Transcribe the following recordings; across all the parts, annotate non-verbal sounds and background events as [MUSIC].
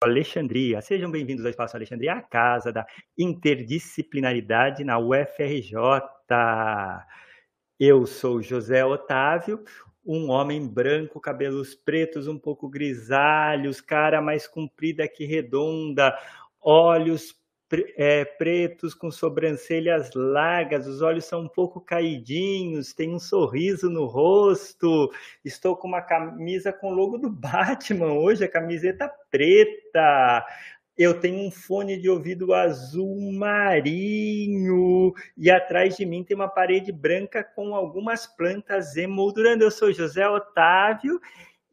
Alexandria. Sejam bem-vindos ao Espaço Alexandria, a casa da interdisciplinaridade na UFRJ. Eu sou José Otávio, um homem branco, cabelos pretos, um pouco grisalhos, cara mais comprida que redonda, olhos é, pretos com sobrancelhas largas, os olhos são um pouco caidinhos, tem um sorriso no rosto. Estou com uma camisa com o logo do [LAUGHS] Batman hoje, a camiseta preta. Eu tenho um fone de ouvido azul marinho e atrás de mim tem uma parede branca com algumas plantas emoldurando. Eu sou José Otávio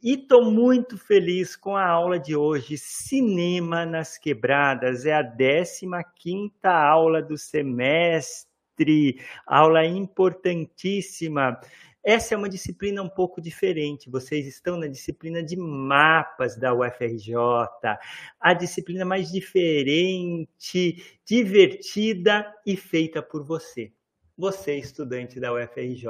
e estou muito feliz com a aula de hoje, Cinema nas Quebradas. É a 15 aula do semestre, aula importantíssima. Essa é uma disciplina um pouco diferente. Vocês estão na disciplina de mapas da UFRJ, a disciplina mais diferente, divertida e feita por você. Você, estudante da UFRJ.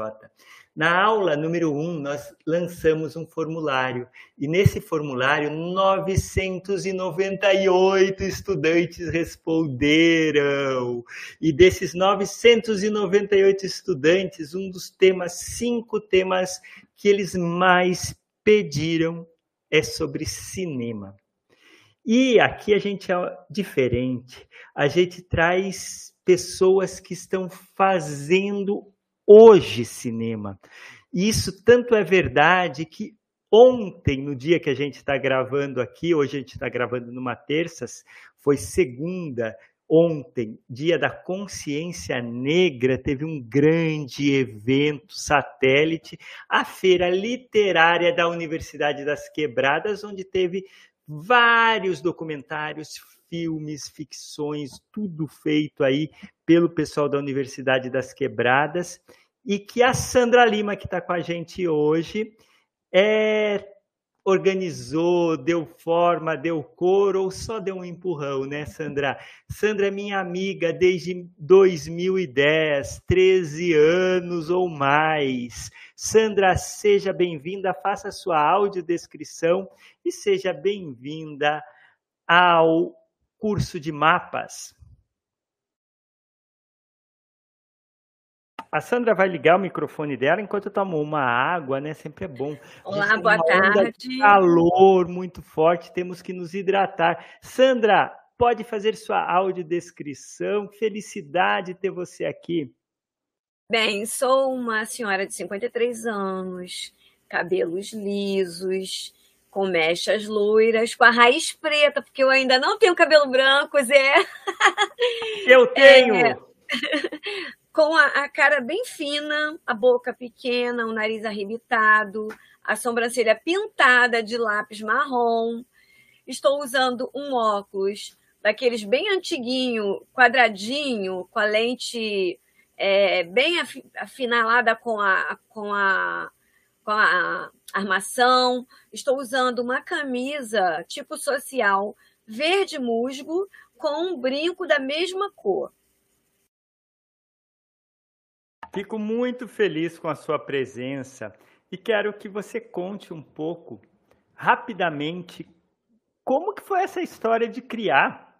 Na aula número 1, um, nós lançamos um formulário e nesse formulário 998 estudantes responderam. E desses 998 estudantes, um dos temas, cinco temas que eles mais pediram é sobre cinema. E aqui a gente é diferente. A gente traz pessoas que estão fazendo hoje cinema. E isso tanto é verdade que ontem, no dia que a gente está gravando aqui, hoje a gente está gravando numa terça, foi segunda, ontem, dia da consciência negra, teve um grande evento satélite, a Feira Literária da Universidade das Quebradas, onde teve vários documentários, filmes, ficções, tudo feito aí pelo pessoal da Universidade das Quebradas e que a Sandra Lima, que está com a gente hoje, é, organizou, deu forma, deu cor ou só deu um empurrão, né, Sandra? Sandra é minha amiga desde 2010, 13 anos ou mais. Sandra, seja bem-vinda, faça sua audiodescrição e seja bem-vinda ao curso de mapas. A Sandra vai ligar o microfone dela enquanto eu tomo uma água, né? Sempre é bom. Olá, boa tarde. calor muito forte, temos que nos hidratar. Sandra, pode fazer sua audiodescrição. Felicidade ter você aqui. Bem, sou uma senhora de 53 anos, cabelos lisos, com mechas loiras, com a raiz preta, porque eu ainda não tenho cabelo branco, Zé. Eu [LAUGHS] tenho! É, [LAUGHS] com a, a, cara bem fina, a boca pequena, o nariz arrebitado, a sobrancelha pintada de lápis marrom. Estou usando um óculos daqueles bem antiguinho, quadradinho, com a lente é, bem afinalada com a, com a com a armação. Estou usando uma camisa tipo social verde musgo com um brinco da mesma cor. Fico muito feliz com a sua presença e quero que você conte um pouco, rapidamente, como que foi essa história de criar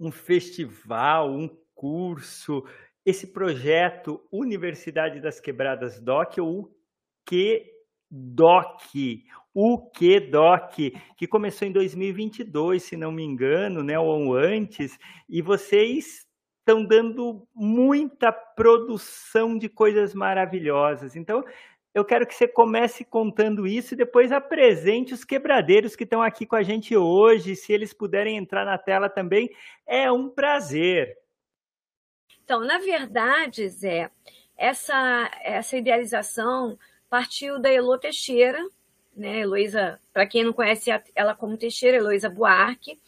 um festival, um curso, esse projeto Universidade das Quebradas Doc ou QDoc, o QDoc, que começou em 2022, se não me engano, né, ou antes, e vocês estão dando muita produção de coisas maravilhosas. Então, eu quero que você comece contando isso e depois apresente os quebradeiros que estão aqui com a gente hoje. Se eles puderem entrar na tela também, é um prazer. Então, na verdade, Zé, essa, essa idealização partiu da Elo Teixeira, né? Heloísa, para quem não conhece ela como Teixeira, Heloísa Buarque,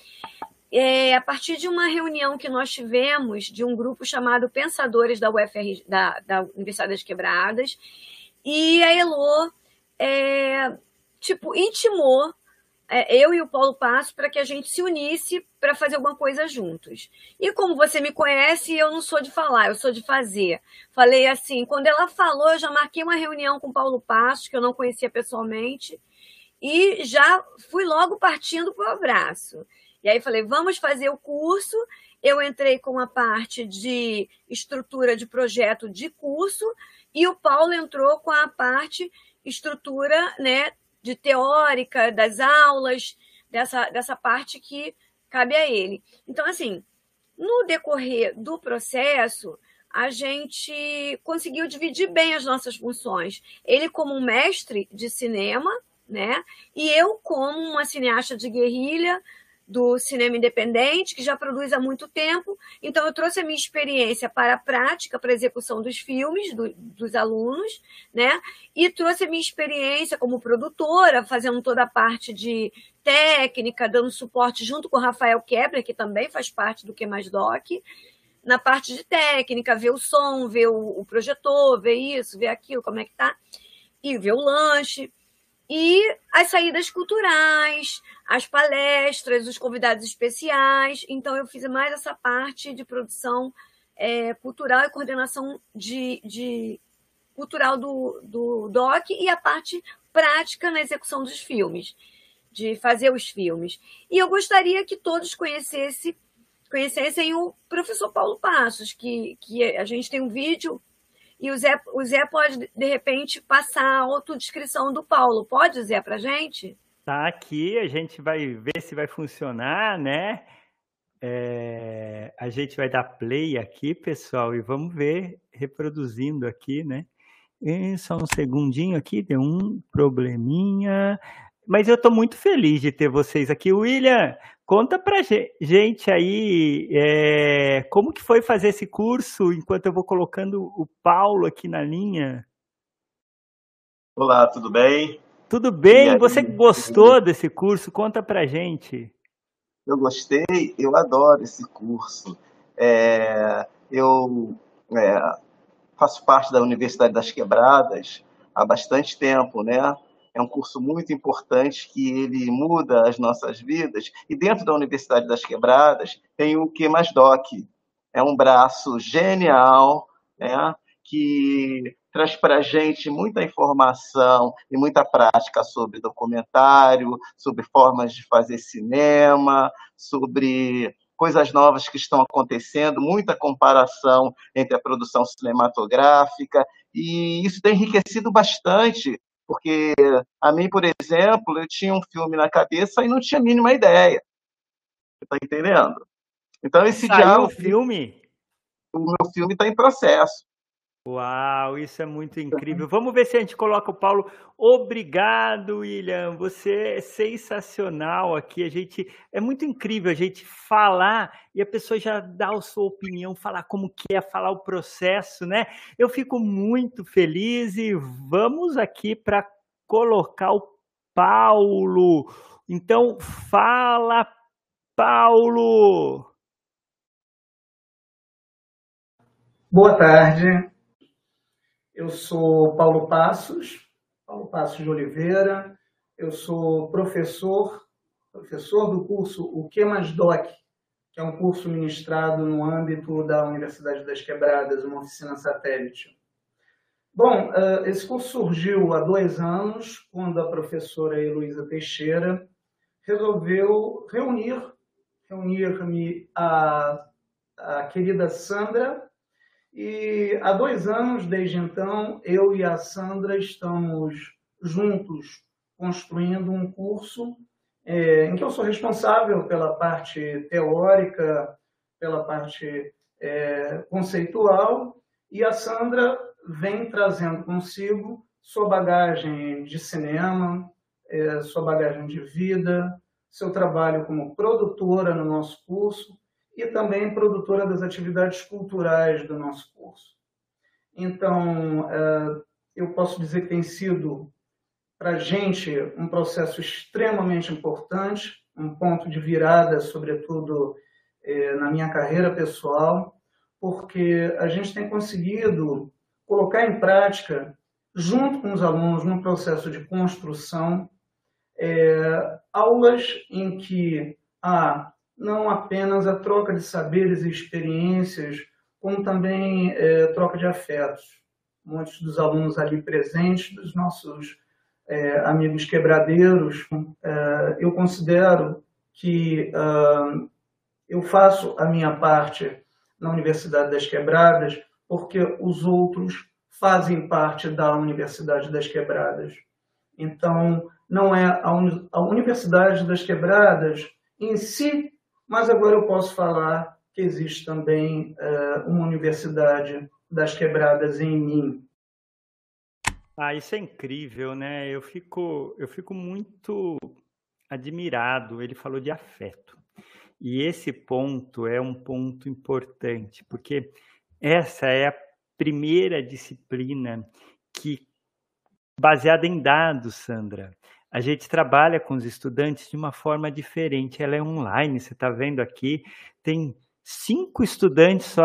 é, a partir de uma reunião que nós tivemos de um grupo chamado Pensadores da UFR, da, da Universidade das Quebradas, e a Elo, é, tipo, intimou é, eu e o Paulo Passo para que a gente se unisse para fazer alguma coisa juntos. E como você me conhece, eu não sou de falar, eu sou de fazer. Falei assim, quando ela falou, eu já marquei uma reunião com o Paulo Passo, que eu não conhecia pessoalmente, e já fui logo partindo para o abraço. E aí falei, vamos fazer o curso. Eu entrei com a parte de estrutura de projeto de curso e o Paulo entrou com a parte estrutura né, de teórica das aulas, dessa, dessa parte que cabe a ele. Então, assim, no decorrer do processo, a gente conseguiu dividir bem as nossas funções. Ele como um mestre de cinema, né? E eu como uma cineasta de guerrilha do cinema independente, que já produz há muito tempo. Então, eu trouxe a minha experiência para a prática, para a execução dos filmes do, dos alunos, né? E trouxe a minha experiência como produtora, fazendo toda a parte de técnica, dando suporte junto com o Rafael Kepler, que também faz parte do Que Mais Doc, na parte de técnica, ver o som, ver o, o projetor, ver isso, ver aquilo, como é que tá, e ver o lanche e as saídas culturais, as palestras, os convidados especiais. Então, eu fiz mais essa parte de produção é, cultural e coordenação de, de cultural do, do DOC e a parte prática na execução dos filmes, de fazer os filmes. E eu gostaria que todos conhecessem, o professor Paulo Passos, que, que a gente tem um vídeo e o Zé, o Zé pode, de repente, passar a autodescrição do Paulo. Pode, Zé, para gente? Tá aqui, a gente vai ver se vai funcionar, né? É, a gente vai dar play aqui, pessoal, e vamos ver reproduzindo aqui, né? E só um segundinho aqui, deu um probleminha. Mas eu estou muito feliz de ter vocês aqui. William, conta pra gente aí é, como que foi fazer esse curso enquanto eu vou colocando o Paulo aqui na linha. Olá, tudo bem? Tudo bem? Você gostou desse curso? Conta pra gente. Eu gostei, eu adoro esse curso. É, eu é, faço parte da Universidade das Quebradas há bastante tempo, né? É um curso muito importante que ele muda as nossas vidas. E dentro da Universidade das Quebradas tem o Que Mais Doc. É um braço genial, né, que traz para a gente muita informação e muita prática sobre documentário, sobre formas de fazer cinema, sobre coisas novas que estão acontecendo, muita comparação entre a produção cinematográfica, e isso tem enriquecido bastante porque a mim, por exemplo, eu tinha um filme na cabeça e não tinha a mínima ideia. Você tá entendendo? Então esse Saiu diálogo. o filme? O meu filme está em processo. Uau, isso é muito incrível. Vamos ver se a gente coloca o Paulo. Obrigado, William. Você é sensacional aqui. A gente é muito incrível a gente falar e a pessoa já dá a sua opinião, falar como que é, falar o processo, né? Eu fico muito feliz e vamos aqui para colocar o Paulo. Então, fala, Paulo. Boa tarde. Eu sou Paulo Passos, Paulo Passos de Oliveira. Eu sou professor, professor do curso O Que Mais Doc, que é um curso ministrado no âmbito da Universidade das Quebradas, uma oficina satélite. Bom, eh, esse curso surgiu há dois anos, quando a professora Heloísa Teixeira resolveu reunir, reunir-me a, a querida Sandra e há dois anos, desde então, eu e a Sandra estamos juntos construindo um curso é, em que eu sou responsável pela parte teórica, pela parte é, conceitual, e a Sandra vem trazendo consigo sua bagagem de cinema, é, sua bagagem de vida, seu trabalho como produtora no nosso curso e também produtora das atividades culturais do nosso curso. Então, é, eu posso dizer que tem sido, para a gente, um processo extremamente importante, um ponto de virada, sobretudo é, na minha carreira pessoal, porque a gente tem conseguido colocar em prática, junto com os alunos, no processo de construção, é, aulas em que há não apenas a troca de saberes e experiências, como também é, troca de afetos. Muitos dos alunos ali presentes, dos nossos é, amigos quebradeiros, é, eu considero que uh, eu faço a minha parte na Universidade das Quebradas porque os outros fazem parte da Universidade das Quebradas. Então, não é a Universidade das Quebradas em si, mas agora eu posso falar que existe também uh, uma Universidade das Quebradas em mim. Ah, isso é incrível, né? Eu fico, eu fico muito admirado. Ele falou de afeto. E esse ponto é um ponto importante, porque essa é a primeira disciplina que, baseada em dados, Sandra, a gente trabalha com os estudantes de uma forma diferente. Ela é online, você está vendo aqui, tem cinco estudantes só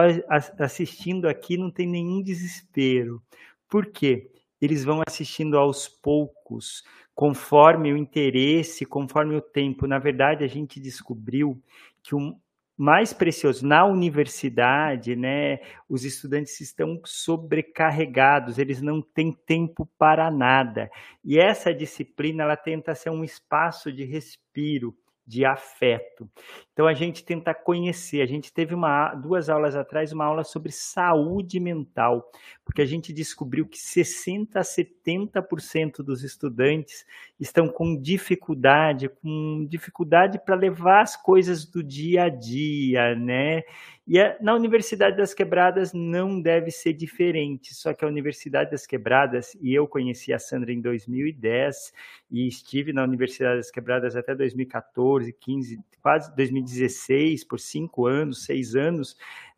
assistindo aqui, não tem nenhum desespero. Por quê? eles vão assistindo aos poucos, conforme o interesse, conforme o tempo. Na verdade, a gente descobriu que o mais precioso na universidade, né, os estudantes estão sobrecarregados, eles não têm tempo para nada. E essa disciplina ela tenta ser um espaço de respiro de afeto. Então a gente tenta conhecer. A gente teve uma, duas aulas atrás uma aula sobre saúde mental, porque a gente descobriu que 60 a 70% dos estudantes estão com dificuldade, com dificuldade para levar as coisas do dia a dia, né? E a, na Universidade das Quebradas não deve ser diferente, só que a Universidade das Quebradas, e eu conheci a Sandra em 2010 e estive na Universidade das Quebradas até 2014, 15, quase 2016, por cinco anos, seis anos,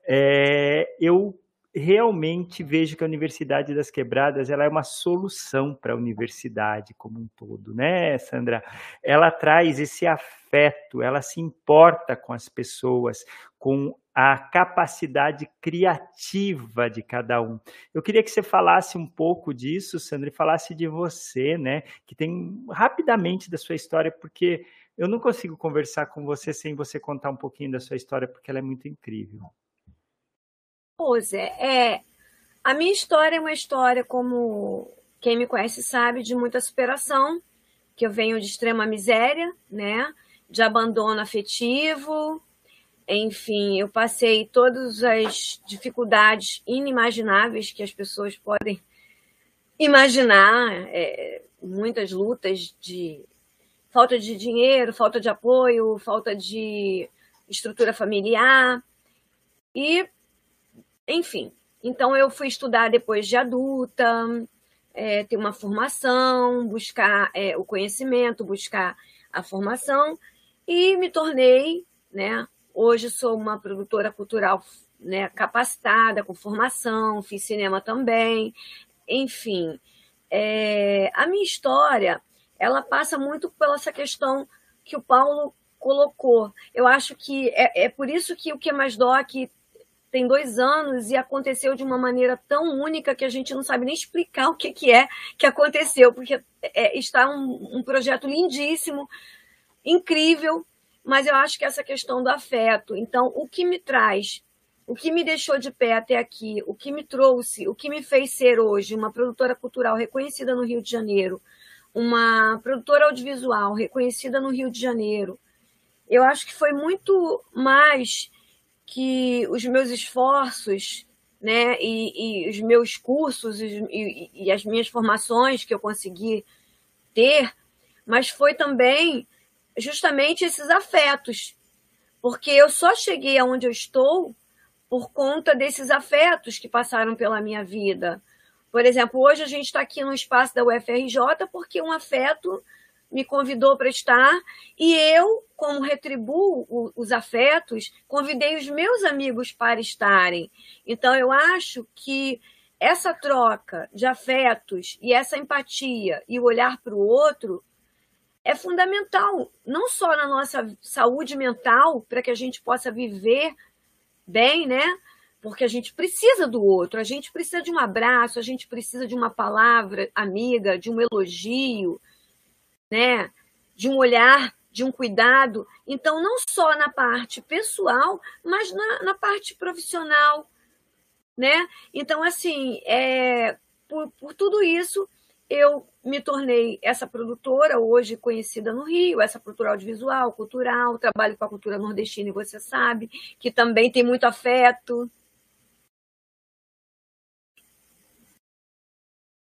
é, eu realmente vejo que a Universidade das Quebradas ela é uma solução para a universidade como um todo, né, Sandra? Ela traz esse afeto, ela se importa com as pessoas, com a capacidade criativa de cada um. Eu queria que você falasse um pouco disso, Sandra, e falasse de você, né, que tem rapidamente da sua história, porque eu não consigo conversar com você sem você contar um pouquinho da sua história, porque ela é muito incrível. Pois é, é, a minha história é uma história, como quem me conhece sabe, de muita superação, que eu venho de extrema miséria, né? De abandono afetivo, enfim, eu passei todas as dificuldades inimagináveis que as pessoas podem imaginar, é, muitas lutas de falta de dinheiro, falta de apoio, falta de estrutura familiar. E enfim, então eu fui estudar depois de adulta, é, ter uma formação, buscar é, o conhecimento, buscar a formação e me tornei, né? Hoje sou uma produtora cultural né, capacitada, com formação, fiz cinema também, enfim. É, a minha história, ela passa muito pela essa questão que o Paulo colocou. Eu acho que é, é por isso que o que é mais doc tem dois anos e aconteceu de uma maneira tão única que a gente não sabe nem explicar o que, que é que aconteceu, porque é, está um, um projeto lindíssimo, incrível, mas eu acho que essa questão do afeto. Então, o que me traz, o que me deixou de pé até aqui, o que me trouxe, o que me fez ser hoje uma produtora cultural reconhecida no Rio de Janeiro, uma produtora audiovisual reconhecida no Rio de Janeiro, eu acho que foi muito mais que os meus esforços né, e, e os meus cursos e, e, e, as minhas formações que eu consegui ter, mas foi também justamente esses afetos, porque eu só cheguei aonde eu estou por conta desses afetos que passaram pela minha vida. Por exemplo, hoje a gente está aqui no espaço da UFRJ porque um afeto me convidou para estar e eu, como retribuo os afetos, convidei os meus amigos para estarem. Então, eu acho que essa troca de afetos e essa empatia e o olhar para o outro é fundamental, não só na nossa saúde mental, para que a gente possa viver bem, né? Porque a gente precisa do outro, a gente precisa de um abraço, a gente precisa de uma palavra amiga, de um elogio, né? De um olhar, de um cuidado. Então, não só na parte pessoal, mas na, na parte profissional, né? Então, assim, é, por, por tudo isso, eu me tornei essa produtora, hoje conhecida no Rio, essa produtora audiovisual, cultural, trabalho com a cultura nordestina, e você sabe, que também tem muito afeto.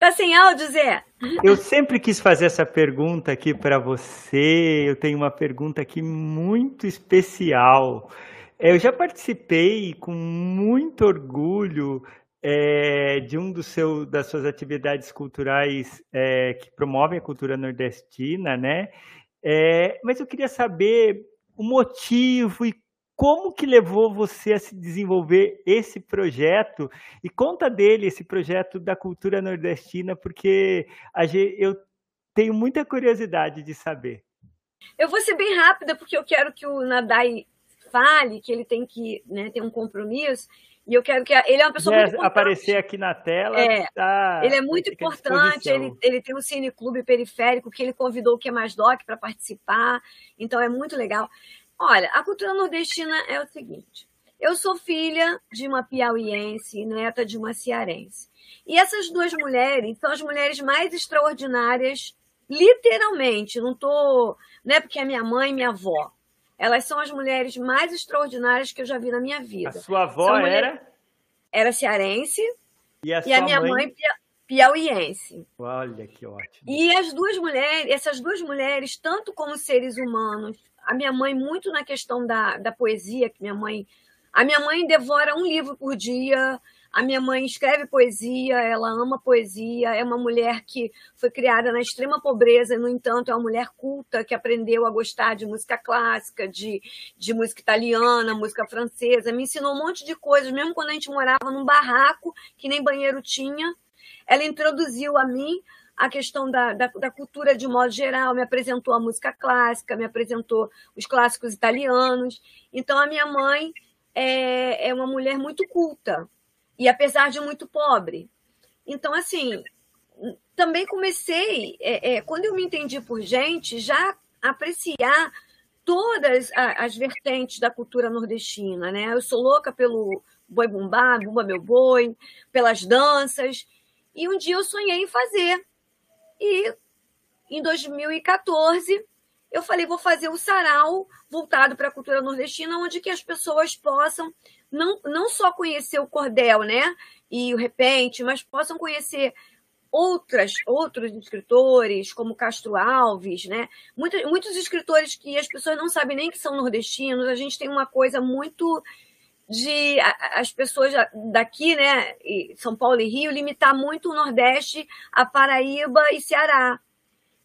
Tá sem áudio, Zé? Eu sempre quis fazer essa pergunta aqui para você. Eu tenho uma pergunta aqui muito especial. Eu já participei com muito orgulho é, de um dos seu, das suas atividades culturais é, que promovem a cultura nordestina, né? É, mas eu queria saber o motivo e como que levou você a se desenvolver esse projeto e conta dele, esse projeto da cultura nordestina, porque eu tenho muita curiosidade de saber. Eu vou ser bem rápida, porque eu quero que o Nadai fale, que ele tem que né, ter um compromisso. E eu quero que ele é uma pessoa é, muito importante. aparecer aqui na tela. É, tá, ele é muito importante. Ele, ele tem um cine clube periférico que ele convidou o que é mais doc para participar. Então é muito legal. Olha, a cultura nordestina é o seguinte. Eu sou filha de uma piauiense, neta de uma cearense. E essas duas mulheres são as mulheres mais extraordinárias, literalmente. Não tô, não é porque é minha mãe e minha avó. Elas são as mulheres mais extraordinárias que eu já vi na minha vida. A sua avó era? Era cearense. E a, e a minha mãe, mãe piauiense. Olha que ótimo. E as duas mulheres, essas duas mulheres, tanto como seres humanos, a minha mãe muito na questão da, da poesia, que minha mãe, a minha mãe devora um livro por dia, a minha mãe escreve poesia, ela ama poesia, é uma mulher que foi criada na extrema pobreza, no entanto, é uma mulher culta que aprendeu a gostar de música clássica, de, de música italiana, música francesa, me ensinou um monte de coisas, mesmo quando a gente morava num barraco, que nem banheiro tinha. Ela introduziu a mim a questão da, da, da, cultura de modo geral, me apresentou a música clássica, me apresentou os clássicos italianos. Então, a minha mãe é, é uma mulher muito culta, e apesar de muito pobre. Então, assim, também comecei, é, é, quando eu me entendi por gente, já apreciar todas as vertentes da cultura nordestina, né? Eu sou louca pelo boi bumbá, bumba meu boi, pelas danças, e um dia eu sonhei em fazer. E em 2014 eu falei, vou fazer o sarau voltado para a cultura nordestina, onde que as pessoas possam não, não só conhecer o cordel, né? E o repente, mas possam conhecer outras, outros escritores, como Castro Alves, né? Muitos, muitos escritores que as pessoas não sabem nem que são nordestinos. A gente tem uma coisa muito de as pessoas daqui, né, São Paulo e Rio, limitar muito o Nordeste a Paraíba e Ceará.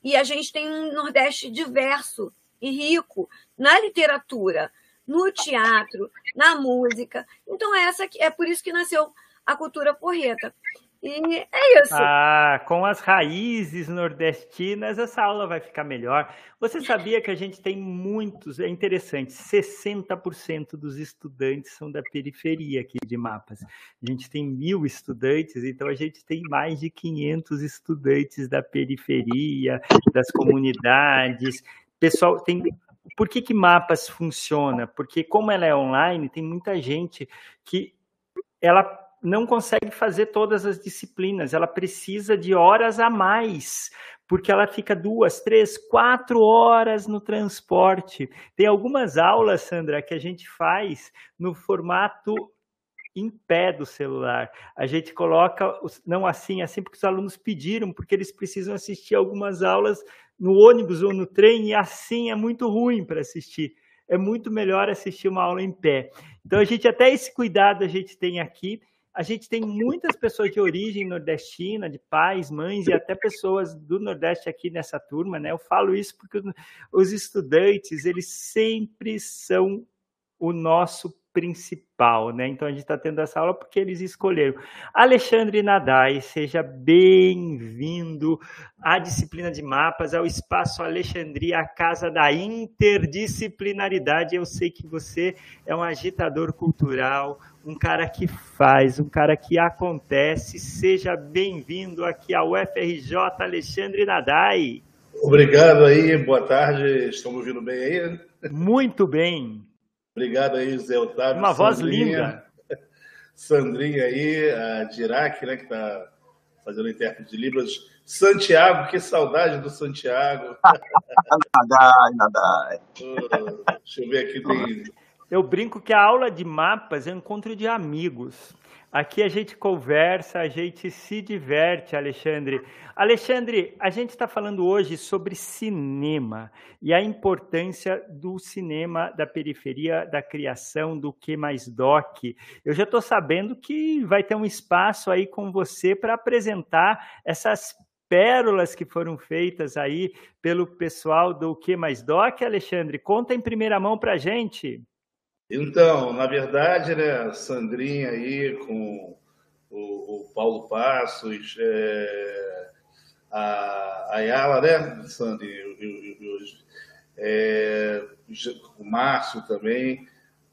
E a gente tem um Nordeste diverso e rico na literatura, no teatro, na música. Então essa é por isso que nasceu a cultura porreta. E é isso. Ah, com as raízes nordestinas, essa aula vai ficar melhor. Você sabia que a gente tem muitos, é interessante, 60% dos estudantes são da periferia aqui de Mapas. A gente tem mil estudantes, então a gente tem mais de 500 estudantes da periferia, das comunidades. Pessoal, tem por que, que mapas funciona? Porque como ela é online, tem muita gente que ela não consegue fazer todas as disciplinas, ela precisa de horas a mais, porque ela fica duas, três, quatro horas no transporte. Tem algumas aulas, Sandra, que a gente faz no formato em pé do celular. A gente coloca, não assim, assim porque os alunos pediram, porque eles precisam assistir algumas aulas no ônibus ou no trem, e assim é muito ruim para assistir. É muito melhor assistir uma aula em pé. Então, a gente, até esse cuidado a gente tem aqui. A gente tem muitas pessoas de origem nordestina, de pais, mães e até pessoas do Nordeste aqui nessa turma, né? Eu falo isso porque os estudantes, eles sempre são o nosso principal, né? Então a gente está tendo essa aula porque eles escolheram. Alexandre Nadai, seja bem-vindo à disciplina de mapas, ao Espaço Alexandria, a casa da interdisciplinaridade. Eu sei que você é um agitador cultural, um cara que faz, um cara que acontece. Seja bem-vindo aqui ao FRJ Alexandre Nadai. Obrigado aí, boa tarde. Estamos ouvindo bem aí? Muito bem. Obrigado aí, Zé Otávio. Uma voz linda. [LAUGHS] Sandrinha aí, a Dirac, né, que está fazendo intérprete de Libras. Santiago, que saudade do Santiago. [LAUGHS] nadar, nadar. deixa eu ver aqui, tem... Eu brinco que a aula de mapas é um encontro de amigos. Aqui a gente conversa, a gente se diverte, Alexandre. Alexandre, a gente está falando hoje sobre cinema e a importância do cinema da periferia, da criação, do que mais doc. Eu já estou sabendo que vai ter um espaço aí com você para apresentar essas pérolas que foram feitas aí pelo pessoal do que mais doc, Alexandre. Conta em primeira mão para a gente. Então, na verdade, né, Sandrinha aí com o, o Paulo Passos, é, a Ayala, né, Sandri, é, o Márcio também,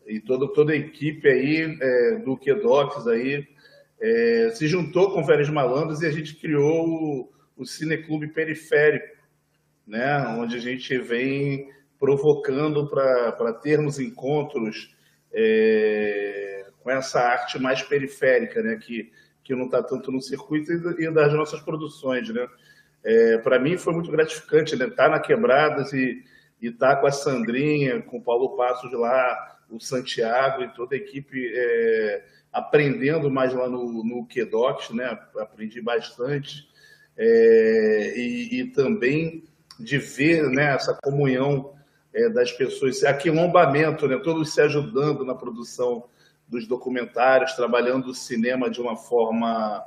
e toda, toda a equipe aí é, do Quedox aí, é, se juntou com Férias Malandros e a gente criou o, o Cineclube Periférico, né, onde a gente vem provocando para termos encontros é, com essa arte mais periférica, né, que, que não está tanto no circuito e, das nossas produções. Né. É, para mim foi muito gratificante estar né, tá na Quebradas e estar tá com a Sandrinha, com o Paulo Passos lá, o Santiago e toda a equipe é, aprendendo mais lá no, no Quedox, né, aprendi bastante. É, e, e, também de ver né, essa comunhão é, das pessoas, aquilombamento, né? todos se ajudando na produção dos documentários, trabalhando o cinema de uma forma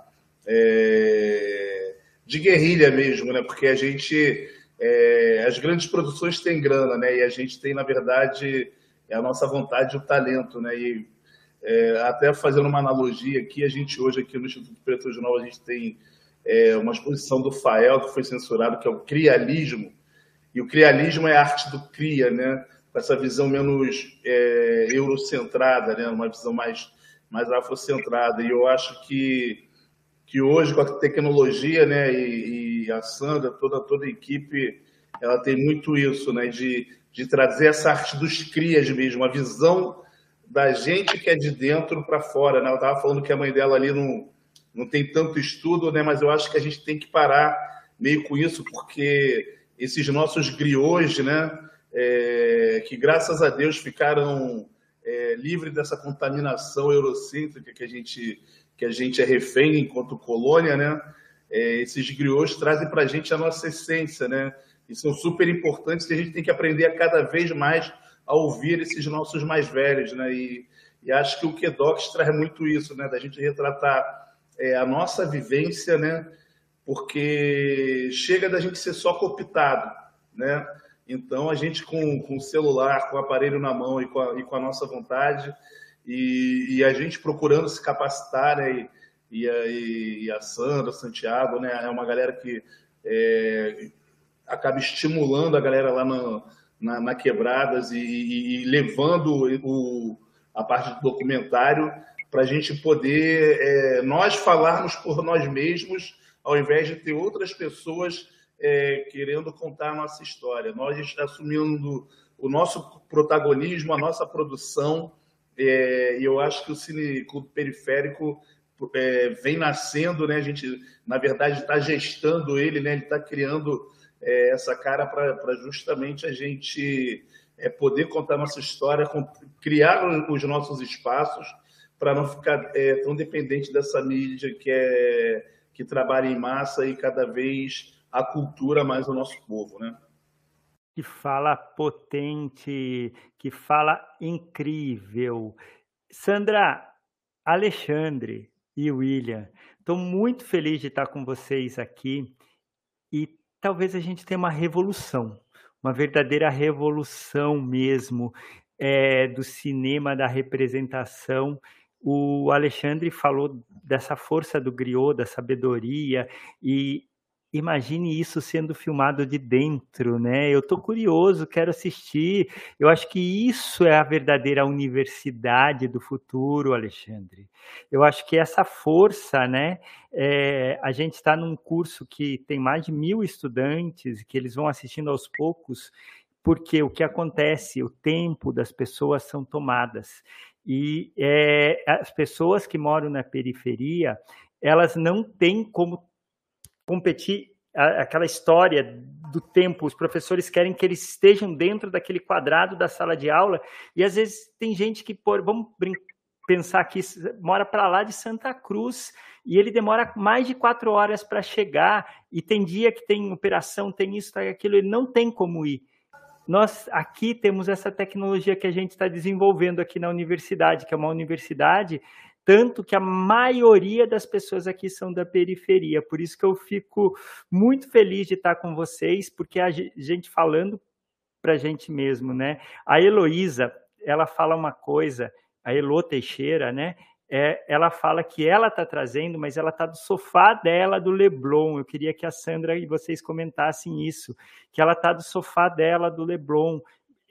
é, de guerrilha mesmo, né? porque a gente, é, as grandes produções têm grana, né? e a gente tem, na verdade, é a nossa vontade e o talento. Né? E, é, até fazendo uma analogia aqui, a gente hoje aqui no Instituto Preto de Novo, a gente tem é, uma exposição do Fael, que foi censurado, que é o Crialismo, e o crialismo é a arte do cria, né? com essa visão menos é, eurocentrada, né? uma visão mais, mais afrocentrada. E eu acho que, que hoje, com a tecnologia, né? e, e a Sandra, toda, toda a equipe, ela tem muito isso, né? de, de trazer essa arte dos crias mesmo, a visão da gente que é de dentro para fora. Né? Ela estava falando que a mãe dela ali não, não tem tanto estudo, né? mas eu acho que a gente tem que parar meio com isso, porque esses nossos griots, né? É, que graças a Deus ficaram é, livres dessa contaminação eurocêntrica que a gente que a gente é refém enquanto colônia, né? É, esses griots trazem para a gente a nossa essência, né? E são super importantes e a gente tem que aprender a cada vez mais a ouvir esses nossos mais velhos, né? E, e acho que o Quedox traz muito isso, né? Da gente retratar é, a nossa vivência, né? Porque chega da gente ser só cooptado, né? Então, a gente com, com o celular, com o aparelho na mão e com a, e com a nossa vontade, e, e, a gente procurando se capacitar, né? E, e, a, e a Sandra, Santiago, né? É uma galera que é, acaba estimulando a galera lá no, na, na Quebradas e, e, levando o, a parte do documentário para a gente poder, é, nós falarmos por nós mesmos ao invés de ter outras pessoas é, querendo contar a nossa história. Nós assumindo o nosso protagonismo, a nossa produção, é, e eu acho que o Cine Periférico é, vem nascendo, né? A gente, na verdade, está gestando ele, né? Ele está criando é, essa cara para justamente a gente é, poder contar nossa história, criar os nossos espaços para não ficar tão dependente dessa mídia que é que trabalha em massa e cada vez a cultura mais o nosso povo, né? Que fala potente, que fala incrível. Sandra, Alexandre e William, estou muito feliz de estar com vocês aqui e talvez a gente tenha uma revolução, uma verdadeira revolução mesmo é, do cinema, da representação o Alexandre falou dessa força do griot, da sabedoria, e imagine isso sendo filmado de dentro, né? Eu estou curioso, quero assistir. Eu acho que isso é a verdadeira universidade do futuro, Alexandre. Eu acho que essa força, né? É, a gente está num curso que tem mais de mil estudantes, que eles vão assistindo aos poucos, porque o que acontece, o tempo das pessoas são tomadas. E é, as pessoas que moram na periferia, elas não têm como competir aquela história do tempo, os professores querem que eles estejam dentro daquele quadrado da sala de aula, e às vezes tem gente que, por, vamos pensar aqui, mora para lá de Santa Cruz, e ele demora mais de quatro horas para chegar, e tem dia que tem operação, tem isso, tem aquilo, ele não tem como ir. Nós aqui temos essa tecnologia que a gente está desenvolvendo aqui na universidade, que é uma universidade tanto que a maioria das pessoas aqui são da periferia. Por isso que eu fico muito feliz de estar com vocês, porque a gente falando para a gente mesmo, né? A Heloísa, ela fala uma coisa, a Elo Teixeira, né? É, ela fala que ela está trazendo, mas ela está do sofá dela do Leblon. Eu queria que a Sandra e vocês comentassem isso, que ela está do sofá dela do Leblon.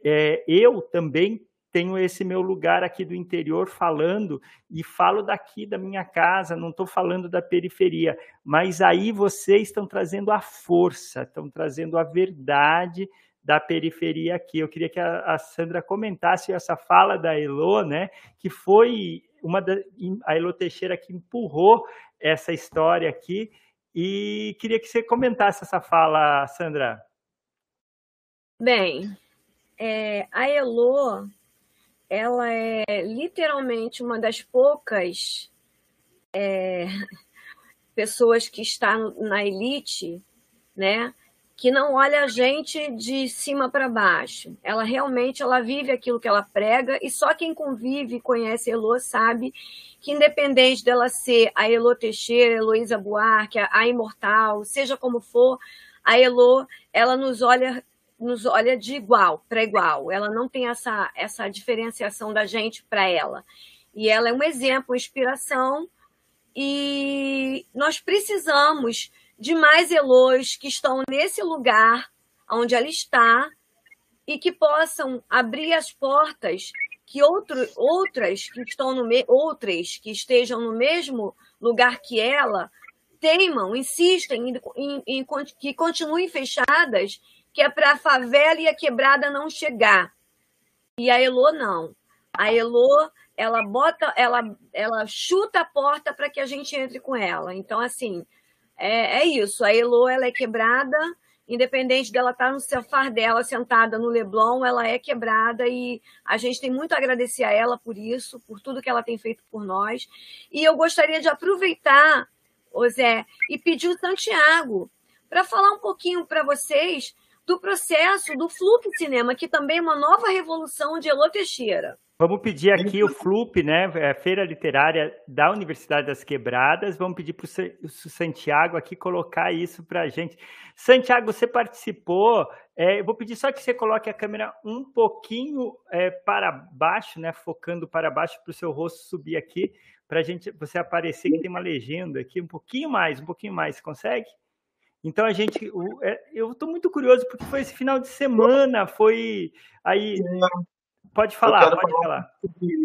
É, eu também tenho esse meu lugar aqui do interior falando e falo daqui da minha casa, não estou falando da periferia, mas aí vocês estão trazendo a força, estão trazendo a verdade da periferia aqui. Eu queria que a, a Sandra comentasse essa fala da Elo, né, que foi uma da, a Elo Teixeira que empurrou essa história aqui, e queria que você comentasse essa fala, Sandra. Bem, é, a Elo ela é literalmente uma das poucas é, [LAUGHS] pessoas que está na elite, né? Que não olha a gente de cima para baixo. Ela realmente ela vive aquilo que ela prega e só quem convive e conhece Elô sabe que independente dela ser a Elô Teixeira, Heloísa Buarque, a Imortal, seja como for, a Elô, ela nos olha nos olha de igual para igual. Ela não tem essa, essa diferenciação da gente para ela. E ela é um exemplo, inspiração. E nós precisamos de mais Elois que estão nesse lugar onde ela está e que possam abrir as portas que outro, outras que estão no outras que estejam no mesmo lugar que ela teimam, insistem em, em, em que continuem fechadas que é para a favela e a quebrada não chegar. E a Elo não. A Elo, ela bota, ela, ela chuta a porta para que a gente entre com ela. Então, assim, é, é isso. A Elo, ela é quebrada, independente dela estar tá no sofá dela, sentada no Leblon, ela é quebrada e a gente tem muito a agradecer a ela por isso, por tudo que ela tem feito por nós. E eu gostaria de aproveitar, Zé, e pedir o Santiago para falar um pouquinho para vocês do processo do Flup Cinema, que também é uma nova revolução de Elô Teixeira. Vamos pedir aqui o FLUP, né, é a Feira Literária da Universidade das Quebradas. Vamos pedir para o Santiago aqui colocar isso para a gente. Santiago, você participou. É, eu vou pedir só que você coloque a câmera um pouquinho é, para baixo, né, focando para baixo para o seu rosto subir aqui, para gente você aparecer que tem uma legenda aqui, um pouquinho mais, um pouquinho mais. Consegue? Então a gente, é, eu estou muito curioso porque foi esse final de semana, foi aí. Pode falar, pode falar.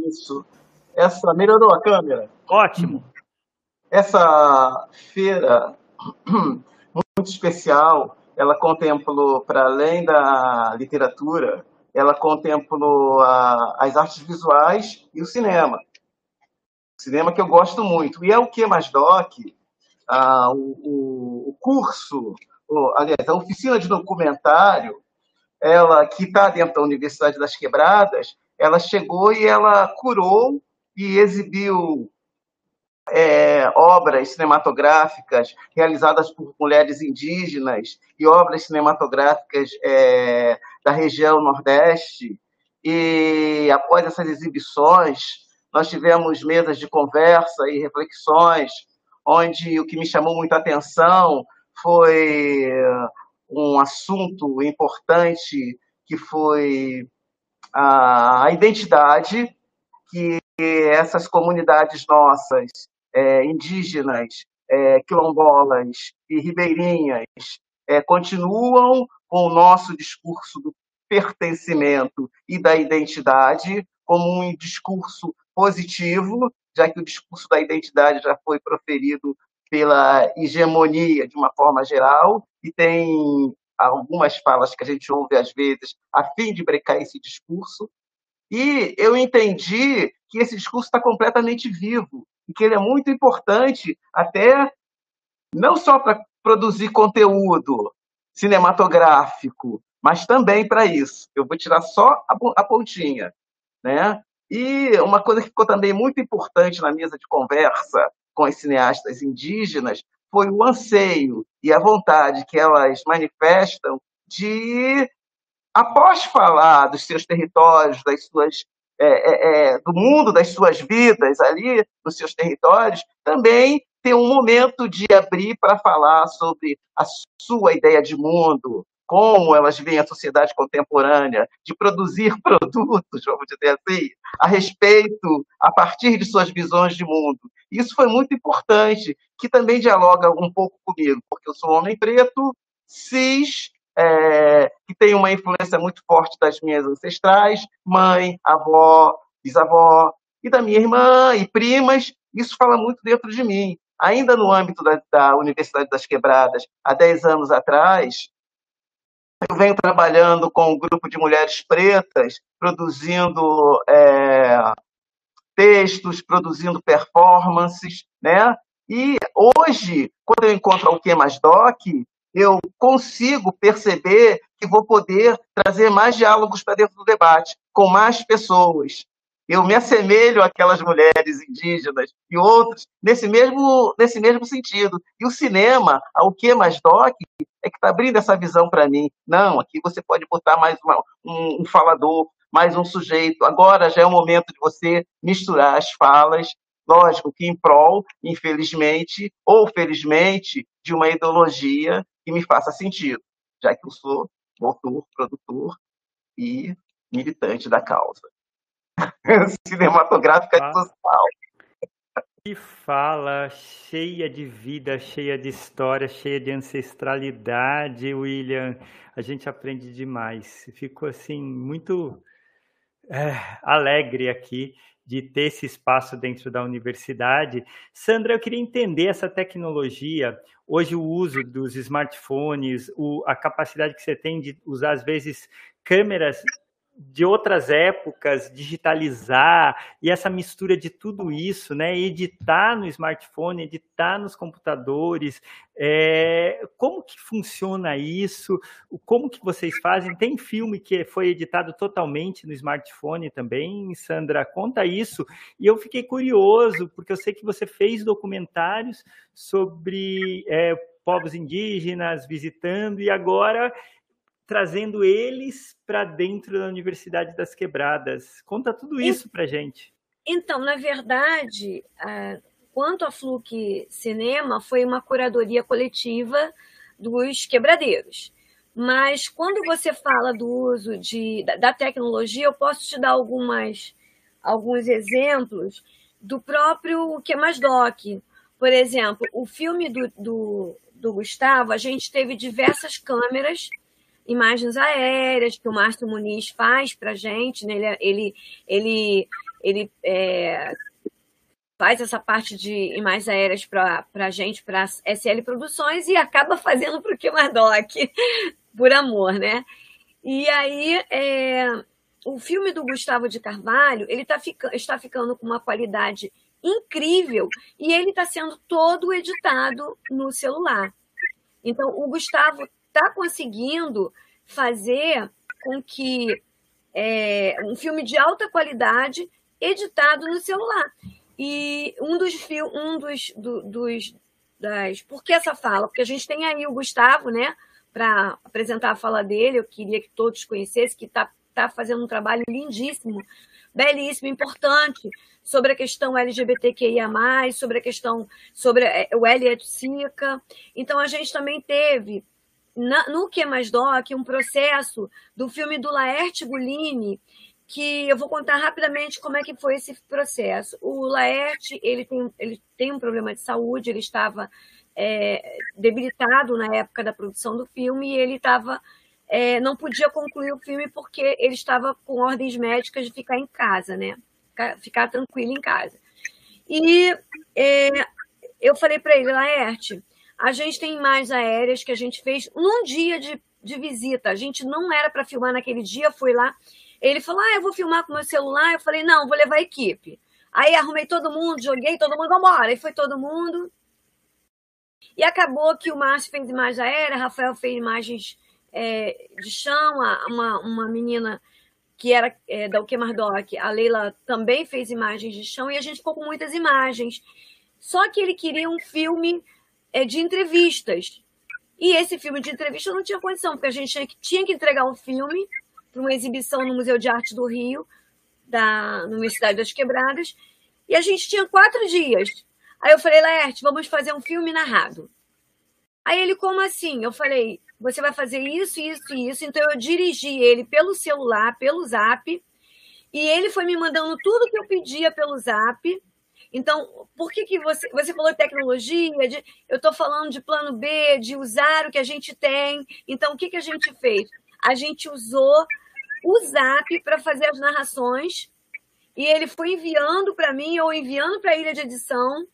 Isso. Essa melhorou a câmera. Ótimo. Essa feira [CLEARS THROAT] muito especial, ela contemplou para além da literatura, ela contemplou a, as artes visuais e o cinema. Cinema que eu gosto muito. E é o que mais doc ah, o, o, curso, aliás, a oficina de documentário, ela que está dentro da Universidade das Quebradas, ela chegou e ela curou e exibiu é, obras cinematográficas realizadas por mulheres indígenas e obras cinematográficas é, da região Nordeste. E após essas exibições, nós tivemos mesas de conversa e reflexões onde o que me chamou muita atenção foi um assunto importante que foi a identidade que essas comunidades nossas, é, indígenas, é, quilombolas e ribeirinhas, é, continuam com o nosso discurso do pertencimento e da identidade como um discurso positivo já que o discurso da identidade já foi proferido pela hegemonia de uma forma geral e tem algumas falas que a gente ouve às vezes a fim de brecar esse discurso. E eu entendi que esse discurso está completamente vivo e que ele é muito importante até não só para produzir conteúdo cinematográfico, mas também para isso. Eu vou tirar só a pontinha, né? E uma coisa que ficou também muito importante na mesa de conversa com as cineastas indígenas foi o anseio e a vontade que elas manifestam de, após falar dos seus territórios, das suas é, é, é, do mundo, das suas vidas ali, nos seus territórios, também ter um momento de abrir para falar sobre a sua ideia de mundo, como elas veem a sociedade contemporânea, de produzir [LAUGHS] produtos, vamos dizer assim, a respeito, a partir de suas visões de mundo. Isso foi muito importante, que também dialoga um pouco comigo, porque eu sou um homem preto, cis, é, que tem uma influência muito forte das minhas ancestrais, mãe, avó, bisavó, e da minha irmã e primas. Isso fala muito dentro de mim. Ainda no âmbito da, da Universidade das Quebradas, há 10 anos atrás, eu venho trabalhando com um grupo de mulheres pretas, produzindo é, textos, produzindo performances, né? E hoje, quando eu encontro o Que Mais Doc, eu consigo perceber que vou poder trazer mais diálogos para dentro do debate, com mais pessoas, eu me assemelho àquelas mulheres indígenas e outros nesse mesmo, nesse mesmo sentido. E o cinema, o que mais doc, é que está abrindo essa visão para mim. Não, aqui você pode botar mais uma, um, um falador, mais um sujeito. Agora já é o momento de você misturar as falas, lógico que em prol, infelizmente, ou felizmente, de uma ideologia que me faça sentido, já que eu sou autor, produtor e militante da causa. [LAUGHS] cinematográfica e social. Que fala cheia de vida, cheia de história, cheia de ancestralidade, William. A gente aprende demais. Ficou assim muito é, alegre aqui de ter esse espaço dentro da universidade. Sandra, eu queria entender essa tecnologia. Hoje, o uso dos smartphones, o, a capacidade que você tem de usar, às vezes, câmeras de outras épocas, digitalizar e essa mistura de tudo isso, né? Editar no smartphone, editar nos computadores, é, como que funciona isso? Como que vocês fazem? Tem filme que foi editado totalmente no smartphone também, Sandra? Conta isso. E eu fiquei curioso porque eu sei que você fez documentários sobre é, povos indígenas visitando e agora trazendo eles para dentro da Universidade das Quebradas. Conta tudo isso para gente. Então, na verdade, quanto a Fluke Cinema, foi uma curadoria coletiva dos quebradeiros. Mas quando você fala do uso de, da tecnologia, eu posso te dar algumas, alguns exemplos do próprio Que Mais Doc. Por exemplo, o filme do, do, do Gustavo, a gente teve diversas câmeras imagens aéreas que o Márcio Muniz faz para a gente, né? ele, ele, ele, ele é, faz essa parte de imagens aéreas para a gente, para SL Produções, e acaba fazendo para o Kimardoc, [LAUGHS] por amor, né? E aí, é, o filme do Gustavo de Carvalho, ele tá fica, está ficando com uma qualidade incrível e ele está sendo todo editado no celular. Então, o Gustavo está conseguindo fazer com que é, um filme de alta qualidade editado no celular. E um dos um dos, do, dos das por que essa fala? Porque a gente tem aí o Gustavo, né, para apresentar a fala dele. Eu queria que todos conhecessem que está tá fazendo um trabalho lindíssimo, belíssimo, importante sobre a questão LGBTQIA+, sobre a questão sobre é, o Elliot Sica. Então a gente também teve na, no Que Mais Doc, um processo do filme do Laerte Gulini, que eu vou contar rapidamente como é que foi esse processo. O Laerte, ele tem, ele tem um problema de saúde, ele estava é, debilitado na época da produção do filme e ele estava é, não podia concluir o filme porque ele estava com ordens médicas de ficar em casa, né? Ficar, ficar tranquilo em casa. E é, eu falei para ele, Laerte, a gente tem imagens aéreas que a gente fez num dia de, de visita. A gente não era para filmar naquele dia, fui lá. Ele falou: Ah, eu vou filmar com meu celular. Eu falei: Não, vou levar a equipe. Aí arrumei todo mundo, joguei todo mundo, vambora. Aí foi todo mundo. E acabou que o Márcio fez imagem aérea, Rafael fez imagens é, de chão, uma, uma menina que era é, da Doc, a Leila também fez imagens de chão, e a gente ficou com muitas imagens. Só que ele queria um filme é, de entrevistas. E esse filme de entrevista não tinha condição, porque a gente tinha que, tinha que entregar um filme para uma exibição no Museu de Arte do Rio, da Universidade das Quebradas, e a gente tinha quatro dias. Aí eu falei, Laerte, vamos fazer um filme narrado. Aí ele, como assim? Eu falei, você vai fazer isso, isso e isso. Então eu dirigi ele pelo celular, pelo zap, e ele foi me mandando tudo que eu pedia pelo zap. Então, por que, que você, você falou tecnologia? De, eu estou falando de plano B, de usar o que a gente tem. Então, o que, que a gente fez? A gente usou o Zap para fazer as narrações e ele foi enviando para mim ou enviando para a ilha de edição.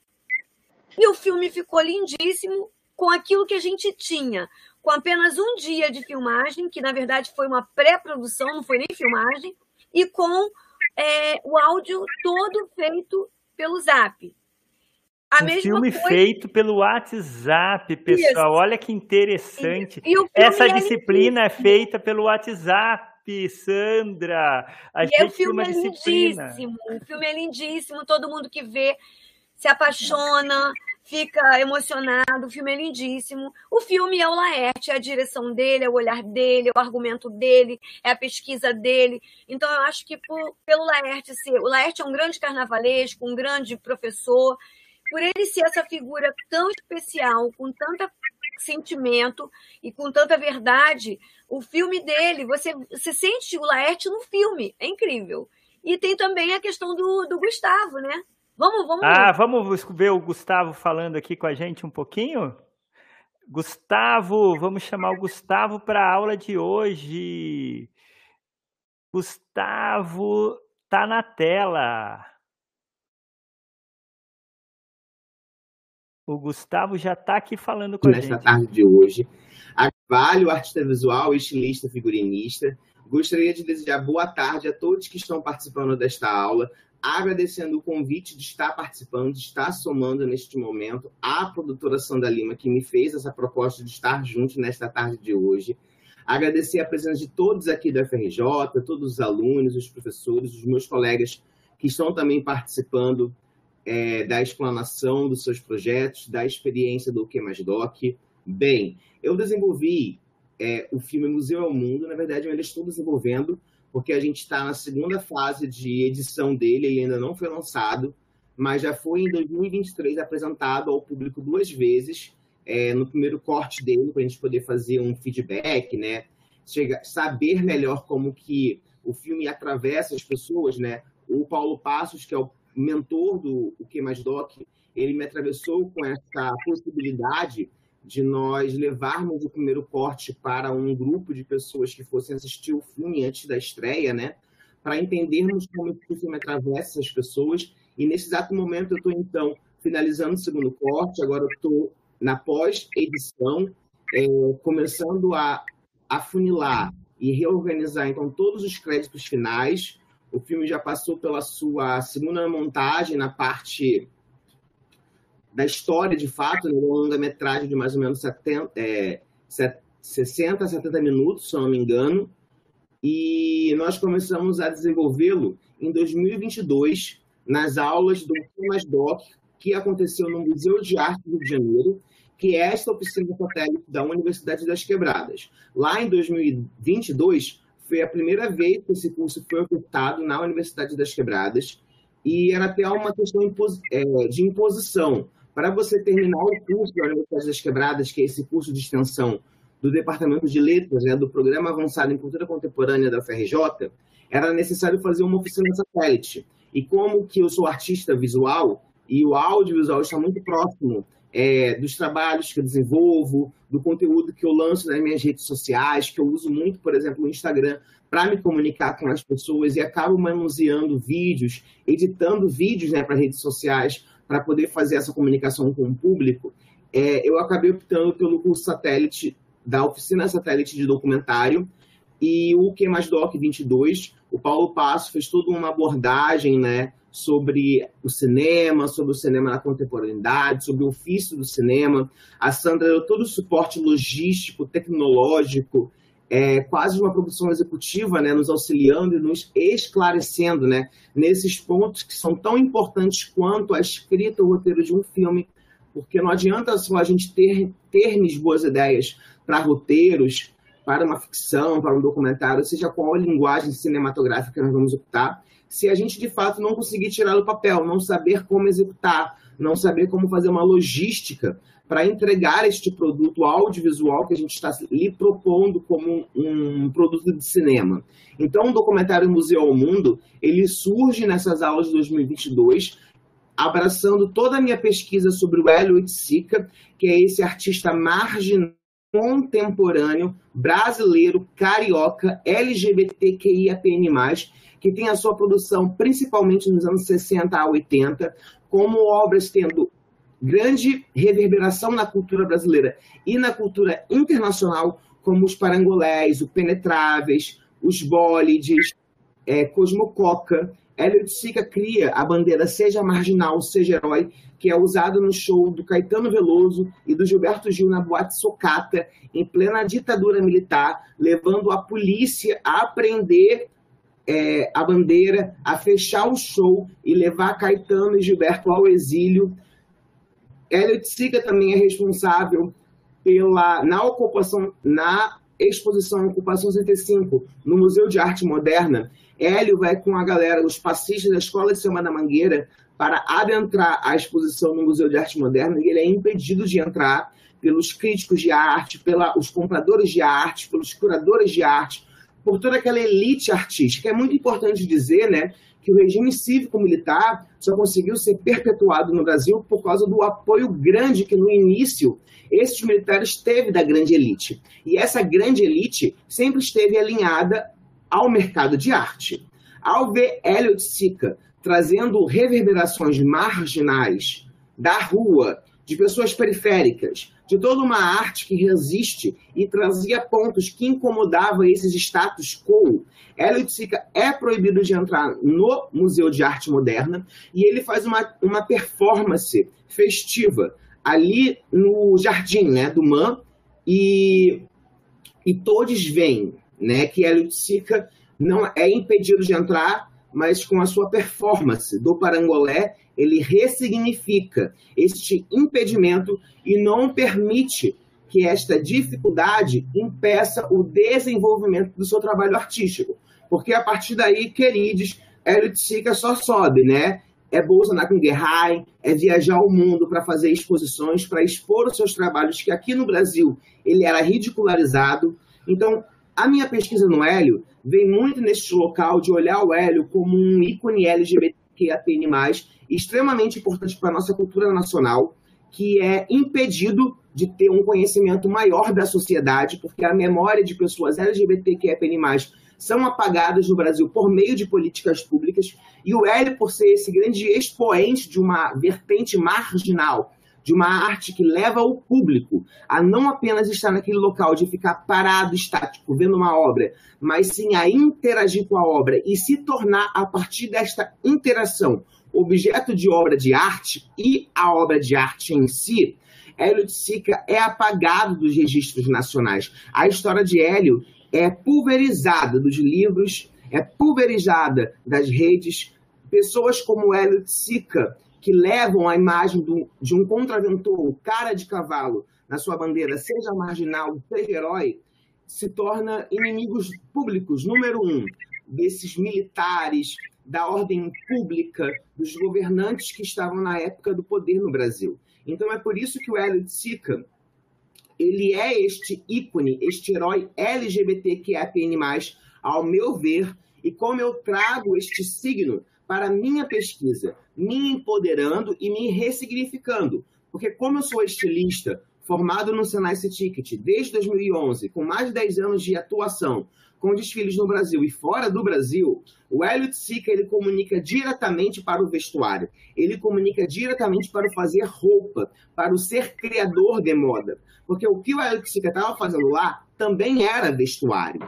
E o filme ficou lindíssimo com aquilo que a gente tinha, com apenas um dia de filmagem, que na verdade foi uma pré-produção, não foi nem filmagem, e com é, o áudio todo feito pelo Zap. A um filme coisa... feito pelo WhatsApp, pessoal. Isso. Olha que interessante. Essa é disciplina é, é feita pelo WhatsApp. Sandra, a e gente o filme é lindíssimo, o filme é lindíssimo, todo mundo que vê se apaixona, fica emocionado, o filme é lindíssimo. O filme é o Laerte, é a direção dele, é o olhar dele, é o argumento dele, é a pesquisa dele. Então eu acho que por, pelo Laerte ser, o Laerte é um grande carnavalesco, um grande professor, por ele ser essa figura tão especial, com tanto sentimento e com tanta verdade, o filme dele, você, você sente o Laerte no filme, é incrível. E tem também a questão do, do Gustavo, né? Vamos, vamos. Ah, vamos ver o Gustavo falando aqui com a gente um pouquinho? Gustavo, vamos chamar o Gustavo para a aula de hoje. Gustavo tá na tela. O Gustavo já está aqui falando com Nesta a gente. Nesta tarde de hoje, Avalho, artista visual, estilista, figurinista. Gostaria de desejar boa tarde a todos que estão participando desta aula, agradecendo o convite de estar participando, de estar somando neste momento, à produtora Sandra Lima, que me fez essa proposta de estar junto nesta tarde de hoje. Agradecer a presença de todos aqui do FRJ, todos os alunos, os professores, os meus colegas que estão também participando é, da explanação dos seus projetos, da experiência do Que Mais Doc. Bem, eu desenvolvi é, o filme Museu ao Mundo, na verdade eu ainda estou desenvolvendo, porque a gente está na segunda fase de edição dele, ele ainda não foi lançado, mas já foi em 2023 apresentado ao público duas vezes, é, no primeiro corte dele, para a gente poder fazer um feedback, né? Chega, saber melhor como que o filme atravessa as pessoas, né? O Paulo Passos, que é o mentor do O Que Mais Doc, ele me atravessou com essa possibilidade de nós levarmos o primeiro corte para um grupo de pessoas que fossem assistir o filme antes da estreia, né? Para entendermos como o filme atravessa as pessoas. E nesse exato momento eu estou, então, finalizando o segundo corte, agora eu estou na pós-edição, é, começando a afunilar e reorganizar, então, todos os créditos finais, o filme já passou pela sua segunda montagem na parte da história, de fato, né? uma longa-metragem de mais ou menos 70, é, 60, 70 minutos, se não me engano. E nós começamos a desenvolvê-lo em 2022, nas aulas do Temas Doc, que aconteceu no Museu de Arte do Rio de Janeiro, que é esta oficina satélite da Universidade das Quebradas. Lá em 2022, foi a primeira vez que esse curso foi ofertado na Universidade das Quebradas e era até uma questão é, de imposição. Para você terminar o curso da Universidade das Quebradas, que é esse curso de extensão do Departamento de Letras, né, do Programa Avançado em Cultura Contemporânea da UFRJ, era necessário fazer uma oficina satélite. E como que eu sou artista visual e o audiovisual está muito próximo é, dos trabalhos que eu desenvolvo, do conteúdo que eu lanço nas minhas redes sociais, que eu uso muito, por exemplo, o Instagram, para me comunicar com as pessoas e acabo manuseando vídeos, editando vídeos né, para redes sociais, para poder fazer essa comunicação com o público, é, eu acabei optando pelo curso satélite da Oficina Satélite de Documentário, e o Que Mais Doc 22. O Paulo Passo fez toda uma abordagem né, sobre o cinema, sobre o cinema na contemporaneidade, sobre o ofício do cinema. A Sandra deu todo o suporte logístico, tecnológico, é, quase uma produção executiva, né, nos auxiliando e nos esclarecendo né, nesses pontos que são tão importantes quanto a escrita ou roteiro de um filme, porque não adianta só a gente ter, ter boas ideias para roteiros, para uma ficção, para um documentário, seja qual a linguagem cinematográfica nós vamos optar, se a gente de fato não conseguir tirar do papel, não saber como executar, não saber como fazer uma logística para entregar este produto audiovisual que a gente está lhe propondo como um, produto de cinema. Então, o documentário Museu ao Mundo, ele surge nessas aulas de 2022, abraçando toda a minha pesquisa sobre o Hélio Sica, que é esse artista marginal contemporâneo, brasileiro, carioca, LGBTQIAPN+, que tem a sua produção principalmente nos anos 60 a 80, como obras tendo grande reverberação na cultura brasileira e na cultura internacional, como os parangolés, os penetráveis, os bólides, é, Cosmococa. Elliot Sica cria a bandeira Seja Marginal, Seja Herói, que é usado no show do Caetano Veloso e do Gilberto Gil na Boate Socata, em plena ditadura militar, levando a polícia a prender é, a bandeira, a fechar o show e levar Caetano e Gilberto ao exílio Elliot Siga também é responsável pela na ocupação na exposição Ocupação 65 no Museu de Arte Moderna. Hélio vai com a galera, os passistas da Escola de Semana Mangueira, para adentrar a exposição no Museu de Arte Moderna e ele é impedido de entrar pelos críticos de arte, pelos compradores de arte, pelos curadores de arte, por toda aquela elite artística. É muito importante dizer, né, que o regime cívico-militar só conseguiu ser perpetuado no Brasil por causa do apoio grande que no início esses militares teve da grande elite. E essa grande elite sempre esteve alinhada ao mercado de arte. Ao ver Elliot Sica trazendo reverberações marginais da rua, de pessoas periféricas, de toda uma arte que resiste e trazia pontos que incomodavam esses status quo. Elliot Sica é proibido de entrar no Museu de Arte Moderna e ele faz uma, uma performance festiva ali no jardim né, do Man e, e todos veem né, que Elliot Sica não é impedido de entrar, mas com a sua performance do parangolé ele ressignifica este impedimento e não permite que esta dificuldade impeça o desenvolvimento do seu trabalho artístico. Porque a partir daí, queridos, Elliot Sica só sobe, né? É bolsa na Guggenheim, é viajar o mundo para fazer exposições, para expor os seus trabalhos, que aqui no Brasil ele era ridicularizado. Então, a minha pesquisa no Hélio vem muito neste local de olhar o Hélio como um ícone LGBTQIAPN+, extremamente importante para a nossa cultura nacional, que é impedido de ter um conhecimento maior da sociedade, porque a memória de pessoas LGBTQIAPN+, são apagadas no Brasil por meio de políticas públicas, e o Hélio, por ser esse grande expoente de uma vertente marginal, de uma arte que leva o público a não apenas estar naquele local de ficar parado, estático, vendo uma obra, mas sim a interagir com a obra e se tornar, a partir desta interação, objeto de obra de arte e a obra de arte em si, Hélio de Sica é apagado dos registros nacionais. A história de Hélio é pulverizada dos livros, é pulverizada das redes. Pessoas como Hélio de Sica, que levam a imagem do, de um contraventor, cara de cavalo, na sua bandeira, seja marginal, seja herói, se torna inimigos públicos, número um, desses militares, da ordem pública, dos governantes que estavam na época do poder no Brasil. Então é por isso que o Hélio de Sica ele é este ícone, este herói LGBTQIAPN+, ao meu ver, e como eu trago este signo para minha pesquisa, me empoderando e me ressignificando. Porque como eu sou estilista, formado no Senai Ticket desde 2011, com mais de 10 anos de atuação, com desfiles no Brasil e fora do Brasil, o Elliot Sica ele comunica diretamente para o vestuário, ele comunica diretamente para o fazer roupa, para o ser criador de moda. Porque o que o Elliot Sica estava fazendo lá também era vestuário.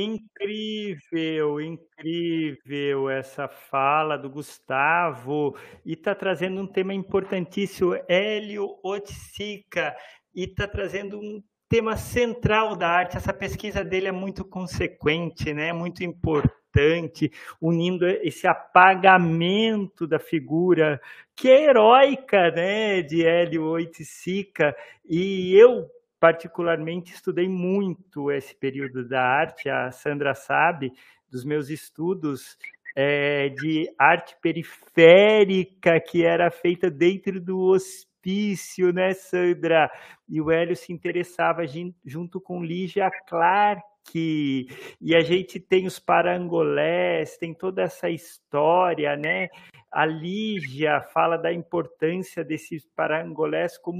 Incrível, incrível essa fala do Gustavo e está trazendo um tema importantíssimo, Hélio Otsica, e está trazendo um tema central da arte. Essa pesquisa dele é muito consequente, né? Muito importante, unindo esse apagamento da figura que é heróica, né, de Hélio Oiticica. E eu particularmente estudei muito esse período da arte. A Sandra sabe dos meus estudos é, de arte periférica que era feita dentro do hospício, né, Sandra? E o Hélio se interessava junto com Lígia Clark. E a gente tem os parangolés, tem toda essa história, né? A Lígia fala da importância desses parangolés como